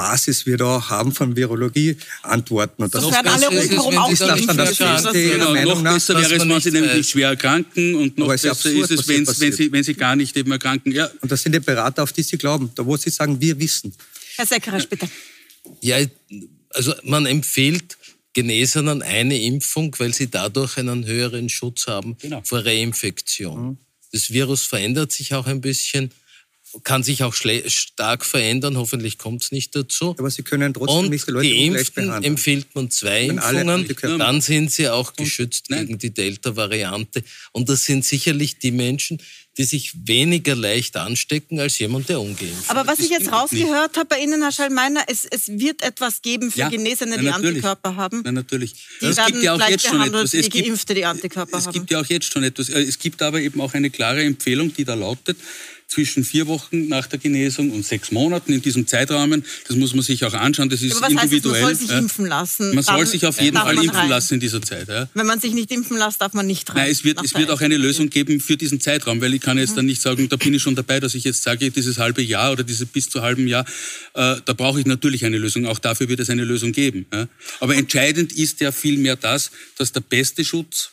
Basis wir da haben von Virologie-Antworten. Und das, das werden alle rundherum auch das dann das genau, Noch besser wäre es, wenn sie nämlich schwer erkranken und noch besser absurd, ist es, wenn, wenn, sie, wenn sie gar nicht eben erkranken. Ja. Und das sind die Berater, auf die Sie glauben, da wo Sie sagen, wir wissen. Herr Seckerisch, bitte. Ja, also man empfiehlt Genesenen eine Impfung, weil sie dadurch einen höheren Schutz haben genau. vor Reinfektion. Mhm. Das Virus verändert sich auch ein bisschen kann sich auch stark verändern. Hoffentlich kommt es nicht dazu. Aber Sie können trotzdem und nicht die Leute Geimpften empfiehlt man zwei Impfungen. Dann sind sie auch geschützt gegen die Delta-Variante. Und das sind sicherlich die Menschen, die sich weniger leicht anstecken als jemand, der ungeimpft ist. Aber was ich jetzt rausgehört habe bei Ihnen, Herr Schallmeiner, es, es wird etwas geben für ja, Genesene, die Antikörper haben. Ja, natürlich. Die es gibt ja auch jetzt schon etwas. Es gibt, Geimpfte, die Antikörper es haben. Es gibt ja auch jetzt schon etwas. Äh, es gibt aber eben auch eine klare Empfehlung, die da lautet, zwischen vier Wochen nach der Genesung und sechs Monaten in diesem Zeitrahmen. Das muss man sich auch anschauen. Das ist individuell. Heißt man soll sich impfen lassen. Man soll sich auf jeden Fall impfen rein. lassen in dieser Zeit. Ja. Wenn man sich nicht impfen lässt, darf man nicht rein. Nein, es wird, es wird auch eine Lösung geben für diesen Zeitraum, weil ich kann jetzt mhm. dann nicht sagen, da bin ich schon dabei, dass ich jetzt sage, dieses halbe Jahr oder dieses bis zu halben Jahr, äh, da brauche ich natürlich eine Lösung. Auch dafür wird es eine Lösung geben. Ja. Aber entscheidend ist ja vielmehr das, dass der beste Schutz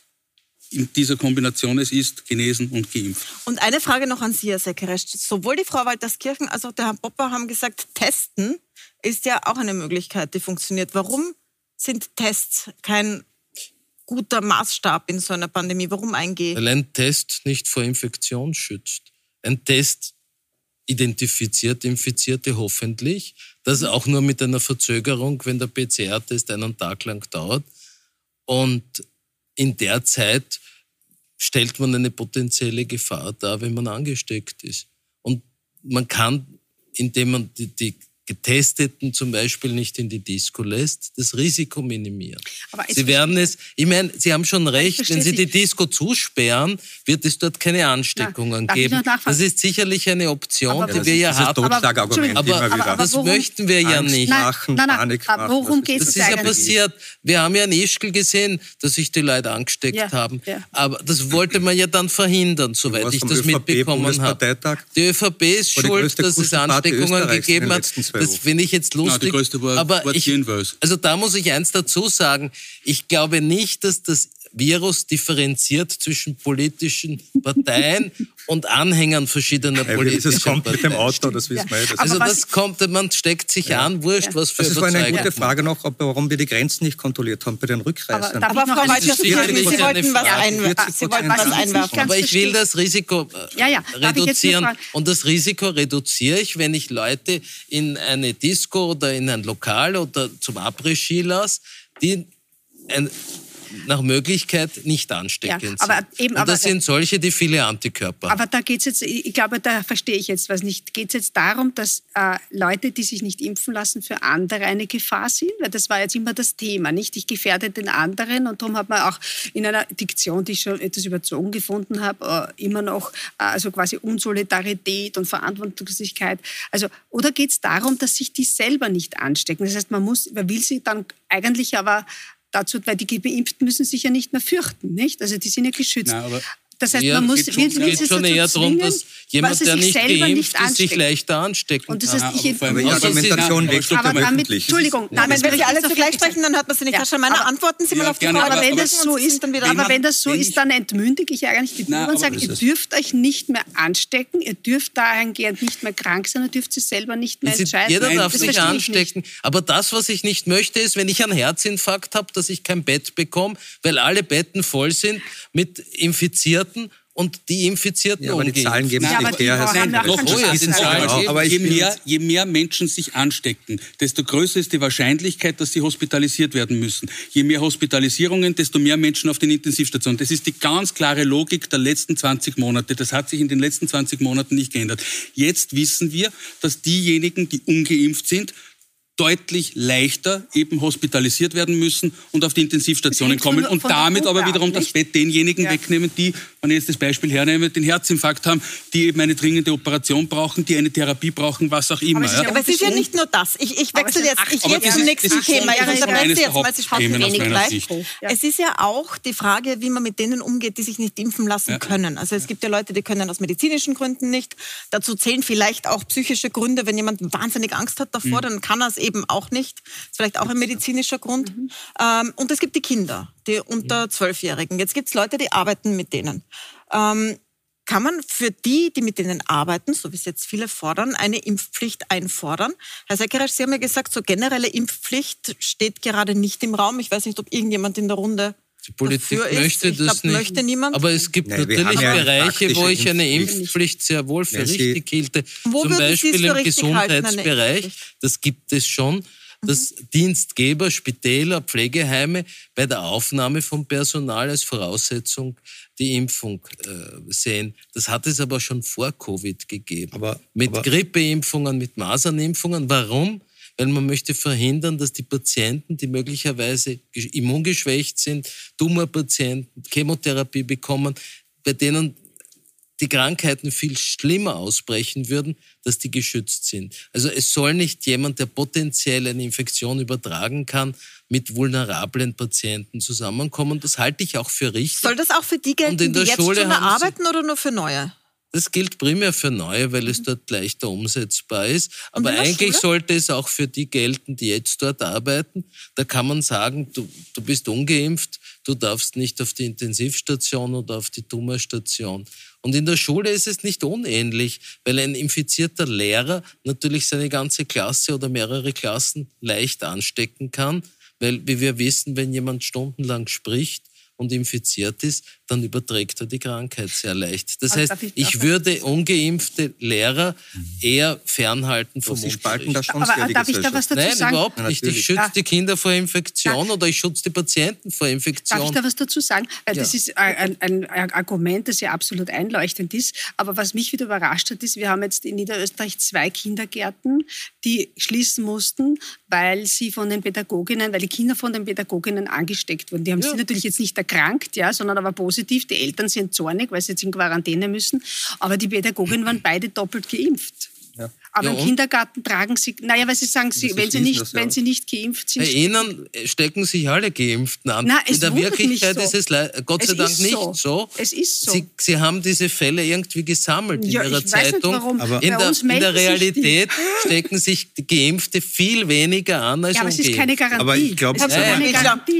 in dieser Kombination es ist, genesen und geimpft. Und eine Frage noch an Sie, Herr Sekeresch. Sowohl die Frau Walterskirchen als auch der Herr Popper haben gesagt, testen ist ja auch eine Möglichkeit, die funktioniert. Warum sind Tests kein guter Maßstab in so einer Pandemie? Warum eingehen? Weil ein Test nicht vor Infektion schützt. Ein Test identifiziert Infizierte hoffentlich. Das auch nur mit einer Verzögerung, wenn der PCR-Test einen Tag lang dauert. Und in der Zeit stellt man eine potenzielle Gefahr dar, wenn man angesteckt ist. Und man kann, indem man die, die Getesteten zum Beispiel nicht in die Disco lässt, das Risiko minimieren. Sie werden es, ich meine, Sie haben schon recht, wenn Sie die Disco zusperren, wird es dort keine Ansteckungen Na, geben. Das ist sicherlich eine Option, aber die wir ja haben. Aber, aber, aber, das worum, möchten wir ja nicht. Nein, nein, nein, nein worum geht es Das ist ja passiert. Wir haben ja in Ischgl gesehen, dass sich die Leute angesteckt ja, haben. Ja. Aber das wollte man ja dann verhindern, soweit ich das mitbekommen habe. Die ÖVP ist schuld, dass es Ansteckungen gegeben hat. Das finde ich jetzt lustig. Ja, war, aber war ich, also da muss ich eins dazu sagen. Ich glaube nicht, dass das Virus differenziert zwischen politischen Parteien und Anhängern verschiedener ja, politischer Das kommt mit dem Auto, das wissen wir. Das also das kommt, man steckt sich ja. an, wurscht, ja. was für Das war eine gute Frage noch, ob, warum wir die Grenzen nicht kontrolliert haben bei den Rückreisern. Aber, aber Frau Walter, Sie, wollten was, einwerfen. Sie wollten was einwerfen. Aber ich will das Risiko äh, reduzieren. Und das Risiko reduziere ich, wenn ich Leute in eine Disco oder in ein Lokal oder zum Après-Ski lasse, die ein nach Möglichkeit nicht ansteckend ja, aber sind. Eben, und das sind solche, die viele Antikörper haben. Aber da geht es jetzt, ich glaube, da verstehe ich jetzt was nicht. Geht es jetzt darum, dass äh, Leute, die sich nicht impfen lassen, für andere eine Gefahr sind? Weil das war jetzt immer das Thema, nicht? Ich gefährde den anderen und darum hat man auch in einer Diktion, die ich schon etwas überzogen gefunden habe, äh, immer noch äh, also quasi Unsolidarität und Verantwortungslosigkeit. Also, oder geht es darum, dass sich die selber nicht anstecken? Das heißt, man muss, man will sie dann eigentlich aber dazu, weil die Geimpften müssen sich ja nicht mehr fürchten, nicht? Also die sind ja geschützt. Nein, das heißt, man muss, es geht schon eher darum, dass jemand, der nicht geimpft nicht ist, sich leichter anstecken Und das heißt, ich aber die Argumentation wechselt aber damit, Entschuldigung, nein, wenn Sie alle zugleich sprechen, dann hört man Sie nicht. Ja. Herr Meine antworten Sie mal auf die Frage. Aber wenn das so ist, dann wieder, aber wenn das so ist, dann entmündige ich eigentlich die Bürger und sage, ihr dürft euch nicht mehr anstecken, ihr dürft dahingehend nicht mehr krank sein, ihr dürft sie selber nicht mehr entscheiden. Jeder darf sich anstecken. Aber das, was ich nicht möchte, ist, wenn ich einen Herzinfarkt habe, dass ich kein Bett bekomme, weil alle Betten voll sind mit Infizierten Infizierten und die Infizierten ja, aber die Zahlen geben ja, nicht her. Doch, oh ja, die Zahlen. Aber je mehr, je mehr Menschen sich anstecken, desto größer ist die Wahrscheinlichkeit, dass sie hospitalisiert werden müssen. Je mehr Hospitalisierungen, desto mehr Menschen auf den Intensivstationen. Das ist die ganz klare Logik der letzten 20 Monate. Das hat sich in den letzten 20 Monaten nicht geändert. Jetzt wissen wir, dass diejenigen, die ungeimpft sind, deutlich leichter eben hospitalisiert werden müssen und auf die Intensivstationen kommen und damit aber wiederum das Bett denjenigen ja. wegnehmen, die, wenn ich jetzt das Beispiel hernehme, den Herzinfarkt haben, die eben eine dringende Operation brauchen, die eine Therapie brauchen, was auch immer. Aber es ist, ja. aber es ist ja nicht nur das. Ich, ich wechsle jetzt, ich gehe zum nächsten Thema. Ich unterbreche jetzt, weil Sie sprechen wenig gleich. Es ist ja auch die Frage, wie man mit denen umgeht, die sich nicht impfen lassen ja. können. Also es gibt ja Leute, die können aus medizinischen Gründen nicht. Dazu zählen vielleicht auch psychische Gründe. Wenn jemand wahnsinnig Angst hat davor, mhm. dann kann er es eben auch nicht. Das ist vielleicht auch ein medizinischer Grund. Mhm. Ähm, und es gibt die Kinder, die unter Zwölfjährigen. Jetzt gibt es Leute, die arbeiten mit denen. Ähm, kann man für die, die mit denen arbeiten, so wie es jetzt viele fordern, eine Impfpflicht einfordern? Herr Seckerasch, Sie haben ja gesagt, so generelle Impfpflicht steht gerade nicht im Raum. Ich weiß nicht, ob irgendjemand in der Runde Die Politik möchte ist. das glaub, nicht. Möchte niemand. Aber es gibt Nein, natürlich ja Bereiche, wo ich eine Impfpflicht sehr wohl für richtig hielte. Zum Beispiel im Gesundheitsbereich. Das gibt es schon dass mhm. Dienstgeber, Spitäler, Pflegeheime bei der Aufnahme von Personal als Voraussetzung die Impfung äh, sehen. Das hat es aber schon vor Covid gegeben. Aber, mit aber Grippeimpfungen, mit Masernimpfungen. Warum? Weil man möchte verhindern, dass die Patienten, die möglicherweise immungeschwächt sind, Tumorpatienten, Chemotherapie bekommen, bei denen die Krankheiten viel schlimmer ausbrechen würden, dass die geschützt sind. Also es soll nicht jemand, der potenziell eine Infektion übertragen kann, mit vulnerablen Patienten zusammenkommen. Das halte ich auch für richtig. Soll das auch für die gelten, die jetzt Schule schon arbeiten oder nur für neue? Das gilt primär für neue, weil es dort leichter umsetzbar ist. Aber eigentlich Schule? sollte es auch für die gelten, die jetzt dort arbeiten. Da kann man sagen, du, du bist ungeimpft, du darfst nicht auf die Intensivstation oder auf die Tumorstation. Und in der Schule ist es nicht unähnlich, weil ein infizierter Lehrer natürlich seine ganze Klasse oder mehrere Klassen leicht anstecken kann, weil, wie wir wissen, wenn jemand stundenlang spricht, und infiziert ist, dann überträgt er die Krankheit sehr leicht. Das heißt, ich, ich würde ungeimpfte Lehrer eher fernhalten vom Sie spalten das schon Aber darf ich da was dazu Nein, sagen? überhaupt nicht. Ich schütze die Kinder vor Infektion oder ich schütze die Patienten vor Infektion. Darf ich da was dazu sagen? Weil ja. das ist ein, ein, ein, Argument, das ja absolut einleuchtend ist. Aber was mich wieder überrascht hat, ist, wir haben jetzt in Niederösterreich zwei Kindergärten, die schließen mussten, weil sie von den Pädagoginnen, weil die Kinder von den Pädagoginnen angesteckt wurden. Die haben ja. sie natürlich jetzt nicht erkrankt, ja, sondern aber positiv. Die Eltern sind zornig, weil sie jetzt in Quarantäne müssen. Aber die Pädagoginnen waren beide doppelt geimpft. Ja. Aber ja, im Kindergarten tragen sie, naja, weil sie sagen, sie, wenn, sie nicht, das, ja. wenn sie nicht geimpft sind. Bei Ihnen stecken sich alle Geimpften an. Nein, In der Wirklichkeit so. ist es Gott sei Dank nicht so. so. Es ist so. Sie, sie, haben diese Fälle irgendwie gesammelt in Ihrer Zeitung. Nicht, warum. Aber in, der, in der Realität stecken sich Geimpfte viel weniger an als Ja, aber es ist keine Garantie. Aber ich glaube,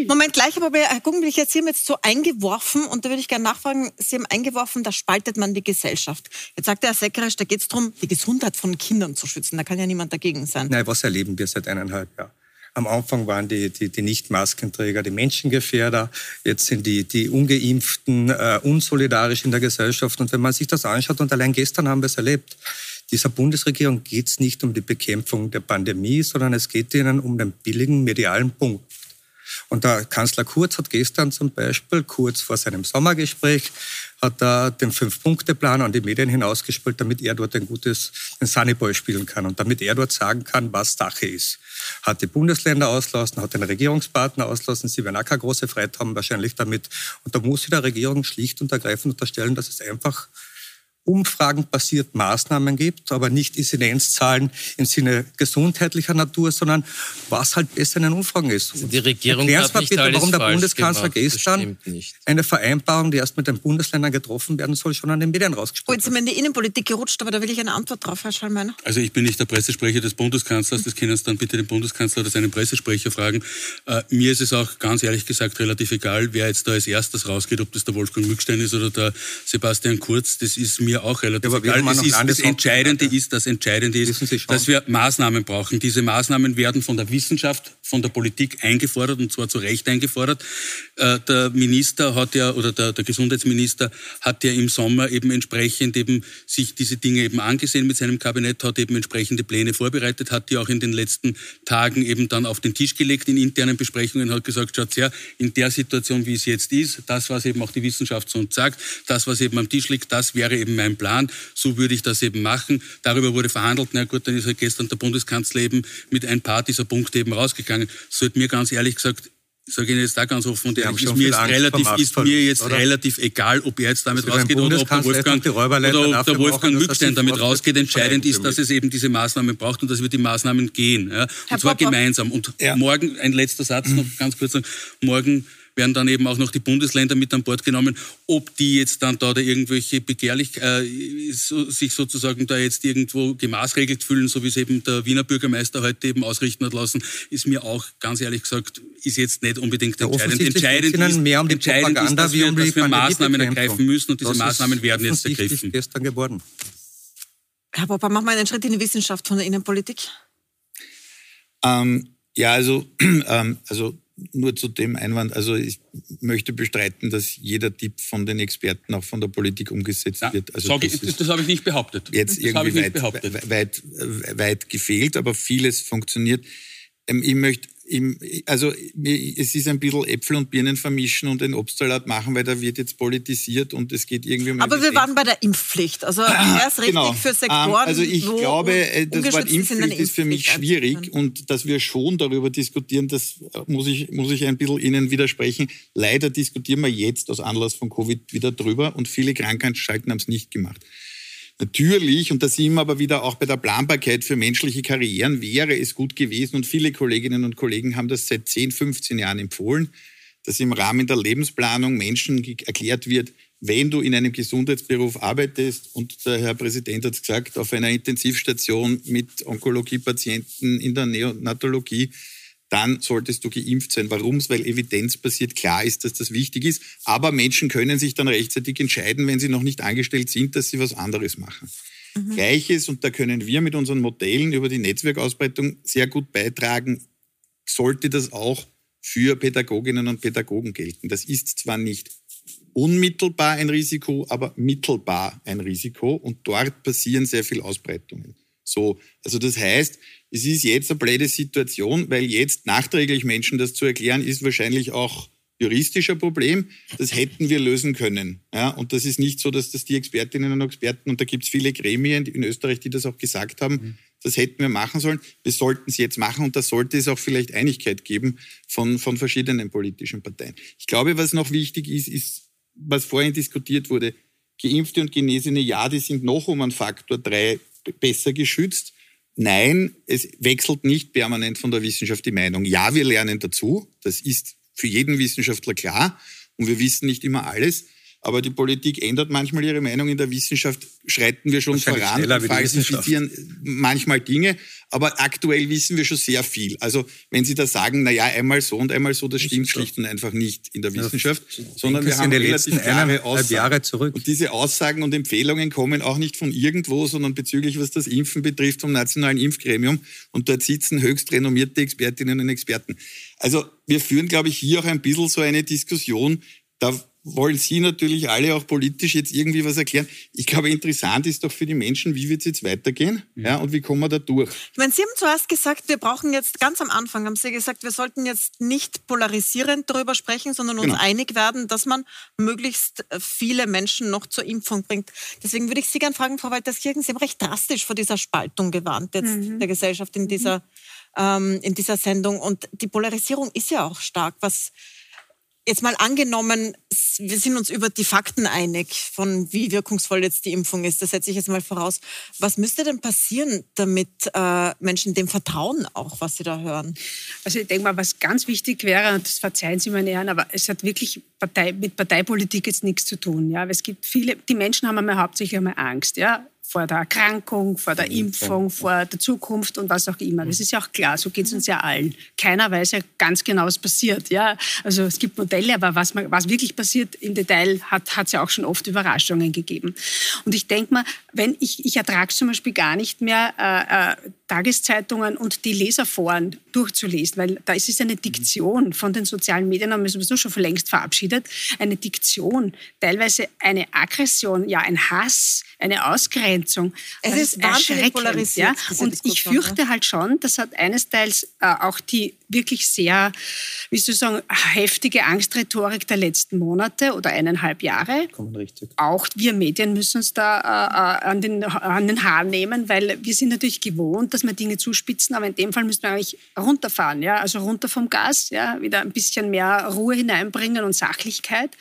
Moment, gleich, aber Herr Guggenblich, jetzt Sie haben jetzt so eingeworfen und da würde ich gerne nachfragen, Sie haben eingeworfen, da spaltet man die Gesellschaft. Jetzt sagt der Herr Seckerisch, da geht es darum, die Gesundheit von Kindern zu schützen. Da kann ja niemand dagegen sein. Nein, was erleben wir seit eineinhalb Jahren? Am Anfang waren die, die, die Nicht-Maskenträger die Menschengefährder. Jetzt sind die, die Ungeimpften äh, unsolidarisch in der Gesellschaft. Und wenn man sich das anschaut, und allein gestern haben wir es erlebt, dieser Bundesregierung geht es nicht um die Bekämpfung der Pandemie, sondern es geht ihnen um den billigen medialen Punkt. Und der Kanzler Kurz hat gestern zum Beispiel, kurz vor seinem Sommergespräch, hat er den Fünf-Punkte-Plan an die Medien hinausgespielt, damit er dort ein gutes ein Sunnyboy spielen kann und damit er dort sagen kann, was Sache ist. Hat die Bundesländer auslassen, hat den Regierungspartner auslassen. Sie werden auch keine große Freiheit haben wahrscheinlich damit. Und da muss sie der Regierung schlicht und ergreifend unterstellen, dass es einfach umfragenbasiert Maßnahmen gibt, aber nicht Inzidenzzahlen im Sinne gesundheitlicher Natur, sondern was halt besser in den Umfragen ist. Also die Regierung hat nicht bitte, warum der Bundeskanzler gemacht. gestern eine Vereinbarung, die erst mit den Bundesländern getroffen werden soll, schon an den Medien rausgespielt hat. Oh, jetzt sind wir in die Innenpolitik gerutscht, aber da will ich eine Antwort drauf, Herr Schallmeiner. Also ich bin nicht der Pressesprecher des Bundeskanzlers, das können Sie dann bitte den Bundeskanzler oder seinen Pressesprecher fragen. Äh, mir ist es auch ganz ehrlich gesagt relativ egal, wer jetzt da als erstes rausgeht, ob das der Wolfgang Mückstein ist oder der Sebastian Kurz. Das ist mir auch relativ ja, egal. Das, ist, das Entscheidende ist, das Entscheidende ist, dass wir Maßnahmen brauchen. Diese Maßnahmen werden von der Wissenschaft, von der Politik eingefordert und zwar zu Recht eingefordert. Äh, der Minister hat ja, oder der, der Gesundheitsminister hat ja im Sommer eben entsprechend eben sich diese Dinge eben angesehen mit seinem Kabinett, hat eben entsprechende Pläne vorbereitet, hat die auch in den letzten Tagen eben dann auf den Tisch gelegt in internen Besprechungen, hat gesagt, schaut her, in der Situation, wie es jetzt ist, das, was eben auch die Wissenschaft so uns sagt, das, was eben am Tisch liegt, das wäre eben mein Plan so würde ich das eben machen. Darüber wurde verhandelt. Na gut, dann ist halt gestern der Bundeskanzler eben mit ein paar dieser Punkte eben rausgegangen. Sollte mir ganz ehrlich gesagt sage Ihnen jetzt da ganz offen und ehrlich, ist mir, jetzt relativ, ist mir jetzt oder? relativ egal, ob er jetzt damit also rausgeht oder ob der Wolfgang, oder ob der Wolfgang Mückstein damit rausgeht. Entscheidend ist, dass es eben diese Maßnahmen braucht und dass wir die Maßnahmen gehen. Ja? Und zwar gemeinsam. Und ja. morgen, ein letzter Satz noch ganz kurz, morgen werden dann eben auch noch die Bundesländer mit an Bord genommen. Ob die jetzt dann da, da irgendwelche begehrlich äh, so, sich sozusagen da jetzt irgendwo gemaßregelt fühlen, so wie es eben der Wiener Bürgermeister heute eben ausrichten hat lassen, ist mir auch ganz ehrlich gesagt, ist jetzt nicht unbedingt ja, entscheidend. Entscheidend ist, mehr um die entscheidend ist, dass wir, um dass wir Maßnahmen ergreifen müssen und diese das Maßnahmen werden jetzt ergriffen. gestern geworden. Herr Popper, machen wir einen Schritt in die Wissenschaft von der Innenpolitik. Ähm, ja, also, ähm, also nur zu dem Einwand, also ich möchte bestreiten, dass jeder Tipp von den Experten, auch von der Politik umgesetzt ja, wird. Also das, ich, das habe ich nicht behauptet. Jetzt das irgendwie weit, weit, weit, weit gefehlt, aber vieles funktioniert. Ähm, ich möchte im, also es ist ein bisschen Äpfel und Birnen vermischen und den Obstsalat machen, weil da wird jetzt politisiert und es geht irgendwie um Aber wir waren bei der Impfpflicht. Also ah, erst richtig genau. für Sektoren. Also ich glaube, äh, das Wort Impfpflicht ist für mich schwierig und dass wir schon darüber diskutieren, das muss ich, muss ich ein bisschen Ihnen widersprechen. Leider diskutieren wir jetzt aus Anlass von Covid wieder drüber und viele Krankheitsschalten haben es nicht gemacht. Natürlich, und da sind wir aber wieder auch bei der Planbarkeit für menschliche Karrieren, wäre es gut gewesen, und viele Kolleginnen und Kollegen haben das seit 10, 15 Jahren empfohlen, dass im Rahmen der Lebensplanung Menschen erklärt wird, wenn du in einem Gesundheitsberuf arbeitest, und der Herr Präsident hat es gesagt, auf einer Intensivstation mit Onkologiepatienten in der Neonatologie, dann solltest du geimpft sein. Warum? Weil evidenzbasiert klar ist, dass das wichtig ist. Aber Menschen können sich dann rechtzeitig entscheiden, wenn sie noch nicht angestellt sind, dass sie was anderes machen. Mhm. Gleiches, und da können wir mit unseren Modellen über die Netzwerkausbreitung sehr gut beitragen, sollte das auch für Pädagoginnen und Pädagogen gelten. Das ist zwar nicht unmittelbar ein Risiko, aber mittelbar ein Risiko und dort passieren sehr viele Ausbreitungen. So, also das heißt, es ist jetzt eine blöde Situation, weil jetzt nachträglich Menschen das zu erklären, ist wahrscheinlich auch juristischer Problem. Das hätten wir lösen können. Ja, und das ist nicht so, dass das die Expertinnen und Experten, und da gibt es viele Gremien in Österreich, die das auch gesagt haben, mhm. das hätten wir machen sollen. Wir sollten es jetzt machen und da sollte es auch vielleicht Einigkeit geben von, von verschiedenen politischen Parteien. Ich glaube, was noch wichtig ist, ist, was vorhin diskutiert wurde, Geimpfte und Genesene, ja, die sind noch um einen Faktor drei besser geschützt. Nein, es wechselt nicht permanent von der Wissenschaft die Meinung. Ja, wir lernen dazu. Das ist für jeden Wissenschaftler klar. Und wir wissen nicht immer alles. Aber die Politik ändert manchmal ihre Meinung. In der Wissenschaft schreiten wir schon voran falsifizieren manchmal Dinge. Aber aktuell wissen wir schon sehr viel. Also wenn Sie da sagen, na ja, einmal so und einmal so, das stimmt schlicht und einfach nicht in der Wissenschaft, ja, sondern wir haben relativ klare Aussagen. Jahre zurück. Und diese Aussagen und Empfehlungen kommen auch nicht von irgendwo, sondern bezüglich, was das Impfen betrifft, vom Nationalen Impfgremium. Und dort sitzen höchst renommierte Expertinnen und Experten. Also wir führen, glaube ich, hier auch ein bisschen so eine Diskussion. Da wollen Sie natürlich alle auch politisch jetzt irgendwie was erklären. Ich glaube, interessant ist doch für die Menschen, wie wird es jetzt weitergehen ja. ja. und wie kommen wir da durch. Ich meine, Sie haben zuerst gesagt, wir brauchen jetzt, ganz am Anfang haben Sie gesagt, wir sollten jetzt nicht polarisierend darüber sprechen, sondern uns genau. einig werden, dass man möglichst viele Menschen noch zur Impfung bringt. Deswegen würde ich Sie gerne fragen, Frau Walterskirchen, Sie haben recht drastisch vor dieser Spaltung gewarnt jetzt mhm. der Gesellschaft in dieser, ähm, in dieser Sendung. Und die Polarisierung ist ja auch stark. Was Jetzt mal angenommen, wir sind uns über die Fakten einig, von wie wirkungsvoll jetzt die Impfung ist. Das setze ich jetzt mal voraus. Was müsste denn passieren, damit äh, Menschen dem vertrauen, auch was sie da hören? Also ich denke mal, was ganz wichtig wäre, und das verzeihen Sie meine Herren, aber es hat wirklich Partei, mit Parteipolitik jetzt nichts zu tun. Ja? Es gibt viele, die Menschen haben einmal hauptsächlich einmal Angst. Ja? Vor der Erkrankung, vor der Impfung, vor der Zukunft und was auch immer. Das ist ja auch klar, so geht es uns ja allen. Keiner weiß ja ganz genau, was passiert. Ja? Also es gibt Modelle, aber was, was wirklich passiert im Detail, hat es ja auch schon oft Überraschungen gegeben. Und ich denke mal, wenn ich, ich ertrage zum Beispiel gar nicht mehr äh, äh, Tageszeitungen und die Leserforen durchzulesen, weil da ist es eine Diktion von den sozialen Medien, haben wir sowieso schon längst verabschiedet, eine Diktion, teilweise eine Aggression, ja, ein Hass, eine Ausgrenzung. Es ist wahnsinnig polarisiert. Ja? Und ich fürchte halt schon, das hat eines Teils äh, auch die wirklich sehr, wie soll ich sagen, heftige Angstrhetorik der letzten Monate oder eineinhalb Jahre. Richtig. Auch wir Medien müssen uns da äh, äh, an, den, an den Haaren nehmen, weil wir sind natürlich gewohnt, dass wir Dinge zuspitzen, aber in dem Fall müssen wir eigentlich runterfahren, ja, also runter vom Gas, ja, wieder ein bisschen mehr Ruhe hineinbringen und Sachlichkeit.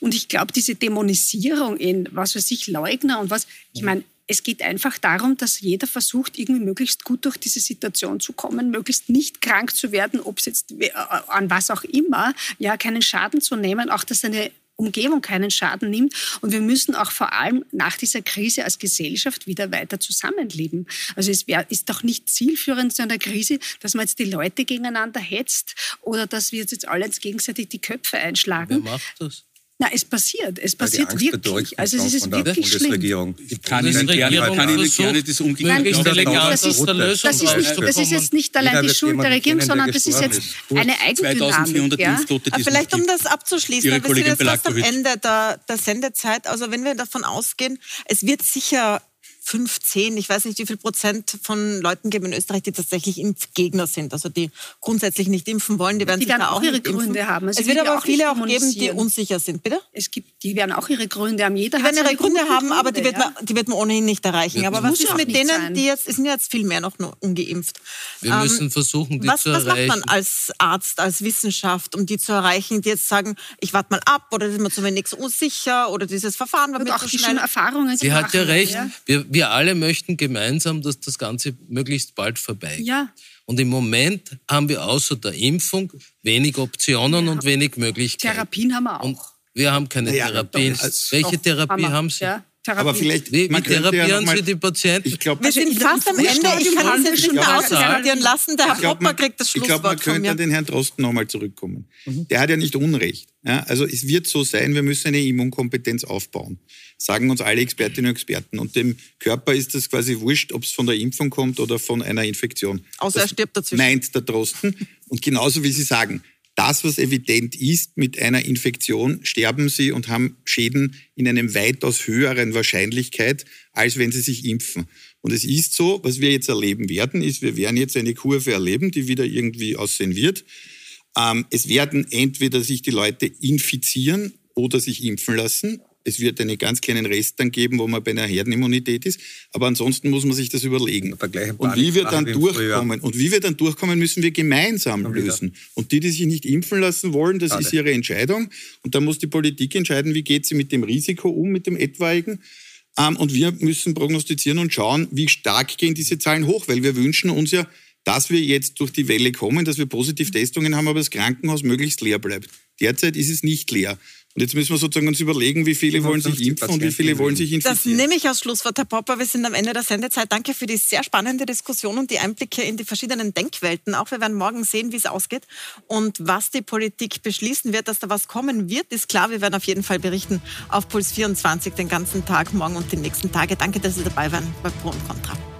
Und ich glaube, diese Dämonisierung in, was weiß ich, Leugner und was, ich meine, es geht einfach darum, dass jeder versucht, irgendwie möglichst gut durch diese Situation zu kommen, möglichst nicht krank zu werden, ob es jetzt äh, an was auch immer, ja, keinen Schaden zu nehmen, auch dass eine Umgebung keinen Schaden nimmt. Und wir müssen auch vor allem nach dieser Krise als Gesellschaft wieder weiter zusammenleben. Also es wär, ist doch nicht zielführend zu einer Krise, dass man jetzt die Leute gegeneinander hetzt oder dass wir jetzt alle gegenseitig die Köpfe einschlagen. Wer macht das? Na, es passiert. Es passiert wirklich. Also es ist wirklich schlimm. Ich kann Ihnen gerne, kann Ihnen gerne das umgekehrt das, ist, das, das, ist nicht, das ist jetzt nicht allein die Schuld der Regierung, sondern das ist jetzt eine Eigendynamik. Ja? Vielleicht um das abzuschließen, wir sind jetzt fast am Ende der, der Sendezeit. Also wenn wir davon ausgehen, es wird sicher 15, ich weiß nicht, wie viel Prozent von Leuten geben in Österreich, die tatsächlich Impfgegner sind, also die grundsätzlich nicht impfen wollen. Die werden die sicher auch ihre Gründe impfen. haben. Es, es wird aber auch viele auch geben, die unsicher sind, bitte? Es gibt, die werden auch ihre Gründe haben. Jeder die werden ihre Gründe haben, aber die wird, man, die wird man ohnehin nicht erreichen. Ja, aber was ist mit denen, sein. die jetzt, es sind jetzt viel mehr noch ungeimpft. Wir ähm, müssen versuchen, die was, zu erreichen. Was macht man als Arzt, als Wissenschaft, um die zu erreichen, die jetzt sagen, ich warte mal ab oder ist mir zu wenig unsicher oder dieses Verfahren war mir zu schnell. Erfahrungen Sie hat ja recht. Wir, wir alle möchten gemeinsam, dass das Ganze möglichst bald vorbeigeht. Ja. Und im Moment haben wir außer der Impfung wenig Optionen ja. und wenig Möglichkeiten. Therapien haben wir auch. Und wir haben keine naja, Therapien. Welche Therapie haben, haben Sie? Ja. Therapie. Aber vielleicht, wie, wie therapieren ja Sie die Patienten? Ich glaub, wir sind fast am Ende. Ich kann es jetzt nicht mehr ausdiskutieren lassen. Der Herr Popper kriegt das Schlusswort Ich glaube, man könnte an den Herrn Drosten nochmal zurückkommen. Mhm. Der hat ja nicht Unrecht. Ja, also es wird so sein, wir müssen eine Immunkompetenz aufbauen. Sagen uns alle Expertinnen und Experten. Und dem Körper ist das quasi wurscht, ob es von der Impfung kommt oder von einer Infektion. Außer das er stirbt dazwischen. Meint der Drosten. Und genauso wie Sie sagen, das, was evident ist, mit einer Infektion sterben sie und haben Schäden in einem weitaus höheren Wahrscheinlichkeit, als wenn sie sich impfen. Und es ist so, was wir jetzt erleben werden, ist, wir werden jetzt eine Kurve erleben, die wieder irgendwie aussehen wird. Ähm, es werden entweder sich die Leute infizieren oder sich impfen lassen. Es wird einen ganz kleinen Rest dann geben, wo man bei einer Herdenimmunität ist. Aber ansonsten muss man sich das überlegen. Und wie wir dann durchkommen, und wie wir dann durchkommen, müssen wir gemeinsam lösen. Und die, die sich nicht impfen lassen wollen, das ist ihre Entscheidung. Und da muss die Politik entscheiden, wie geht sie mit dem Risiko um, mit dem etwaigen. Ähm, und wir müssen prognostizieren und schauen, wie stark gehen diese Zahlen hoch, weil wir wünschen uns ja, dass wir jetzt durch die Welle kommen, dass wir Positivtestungen haben, aber das Krankenhaus möglichst leer bleibt. Derzeit ist es nicht leer. Und jetzt müssen wir sozusagen uns überlegen, wie viele wollen sich impfen und wie viele wollen sich infizieren. Das nehme ich als Schlusswort, Herr Popper. Wir sind am Ende der Sendezeit. Danke für die sehr spannende Diskussion und die Einblicke in die verschiedenen Denkwelten. Auch wir werden morgen sehen, wie es ausgeht und was die Politik beschließen wird. Dass da was kommen wird, ist klar. Wir werden auf jeden Fall berichten auf Puls 24 den ganzen Tag, morgen und die nächsten Tage. Danke, dass Sie dabei waren bei Pro und Contra.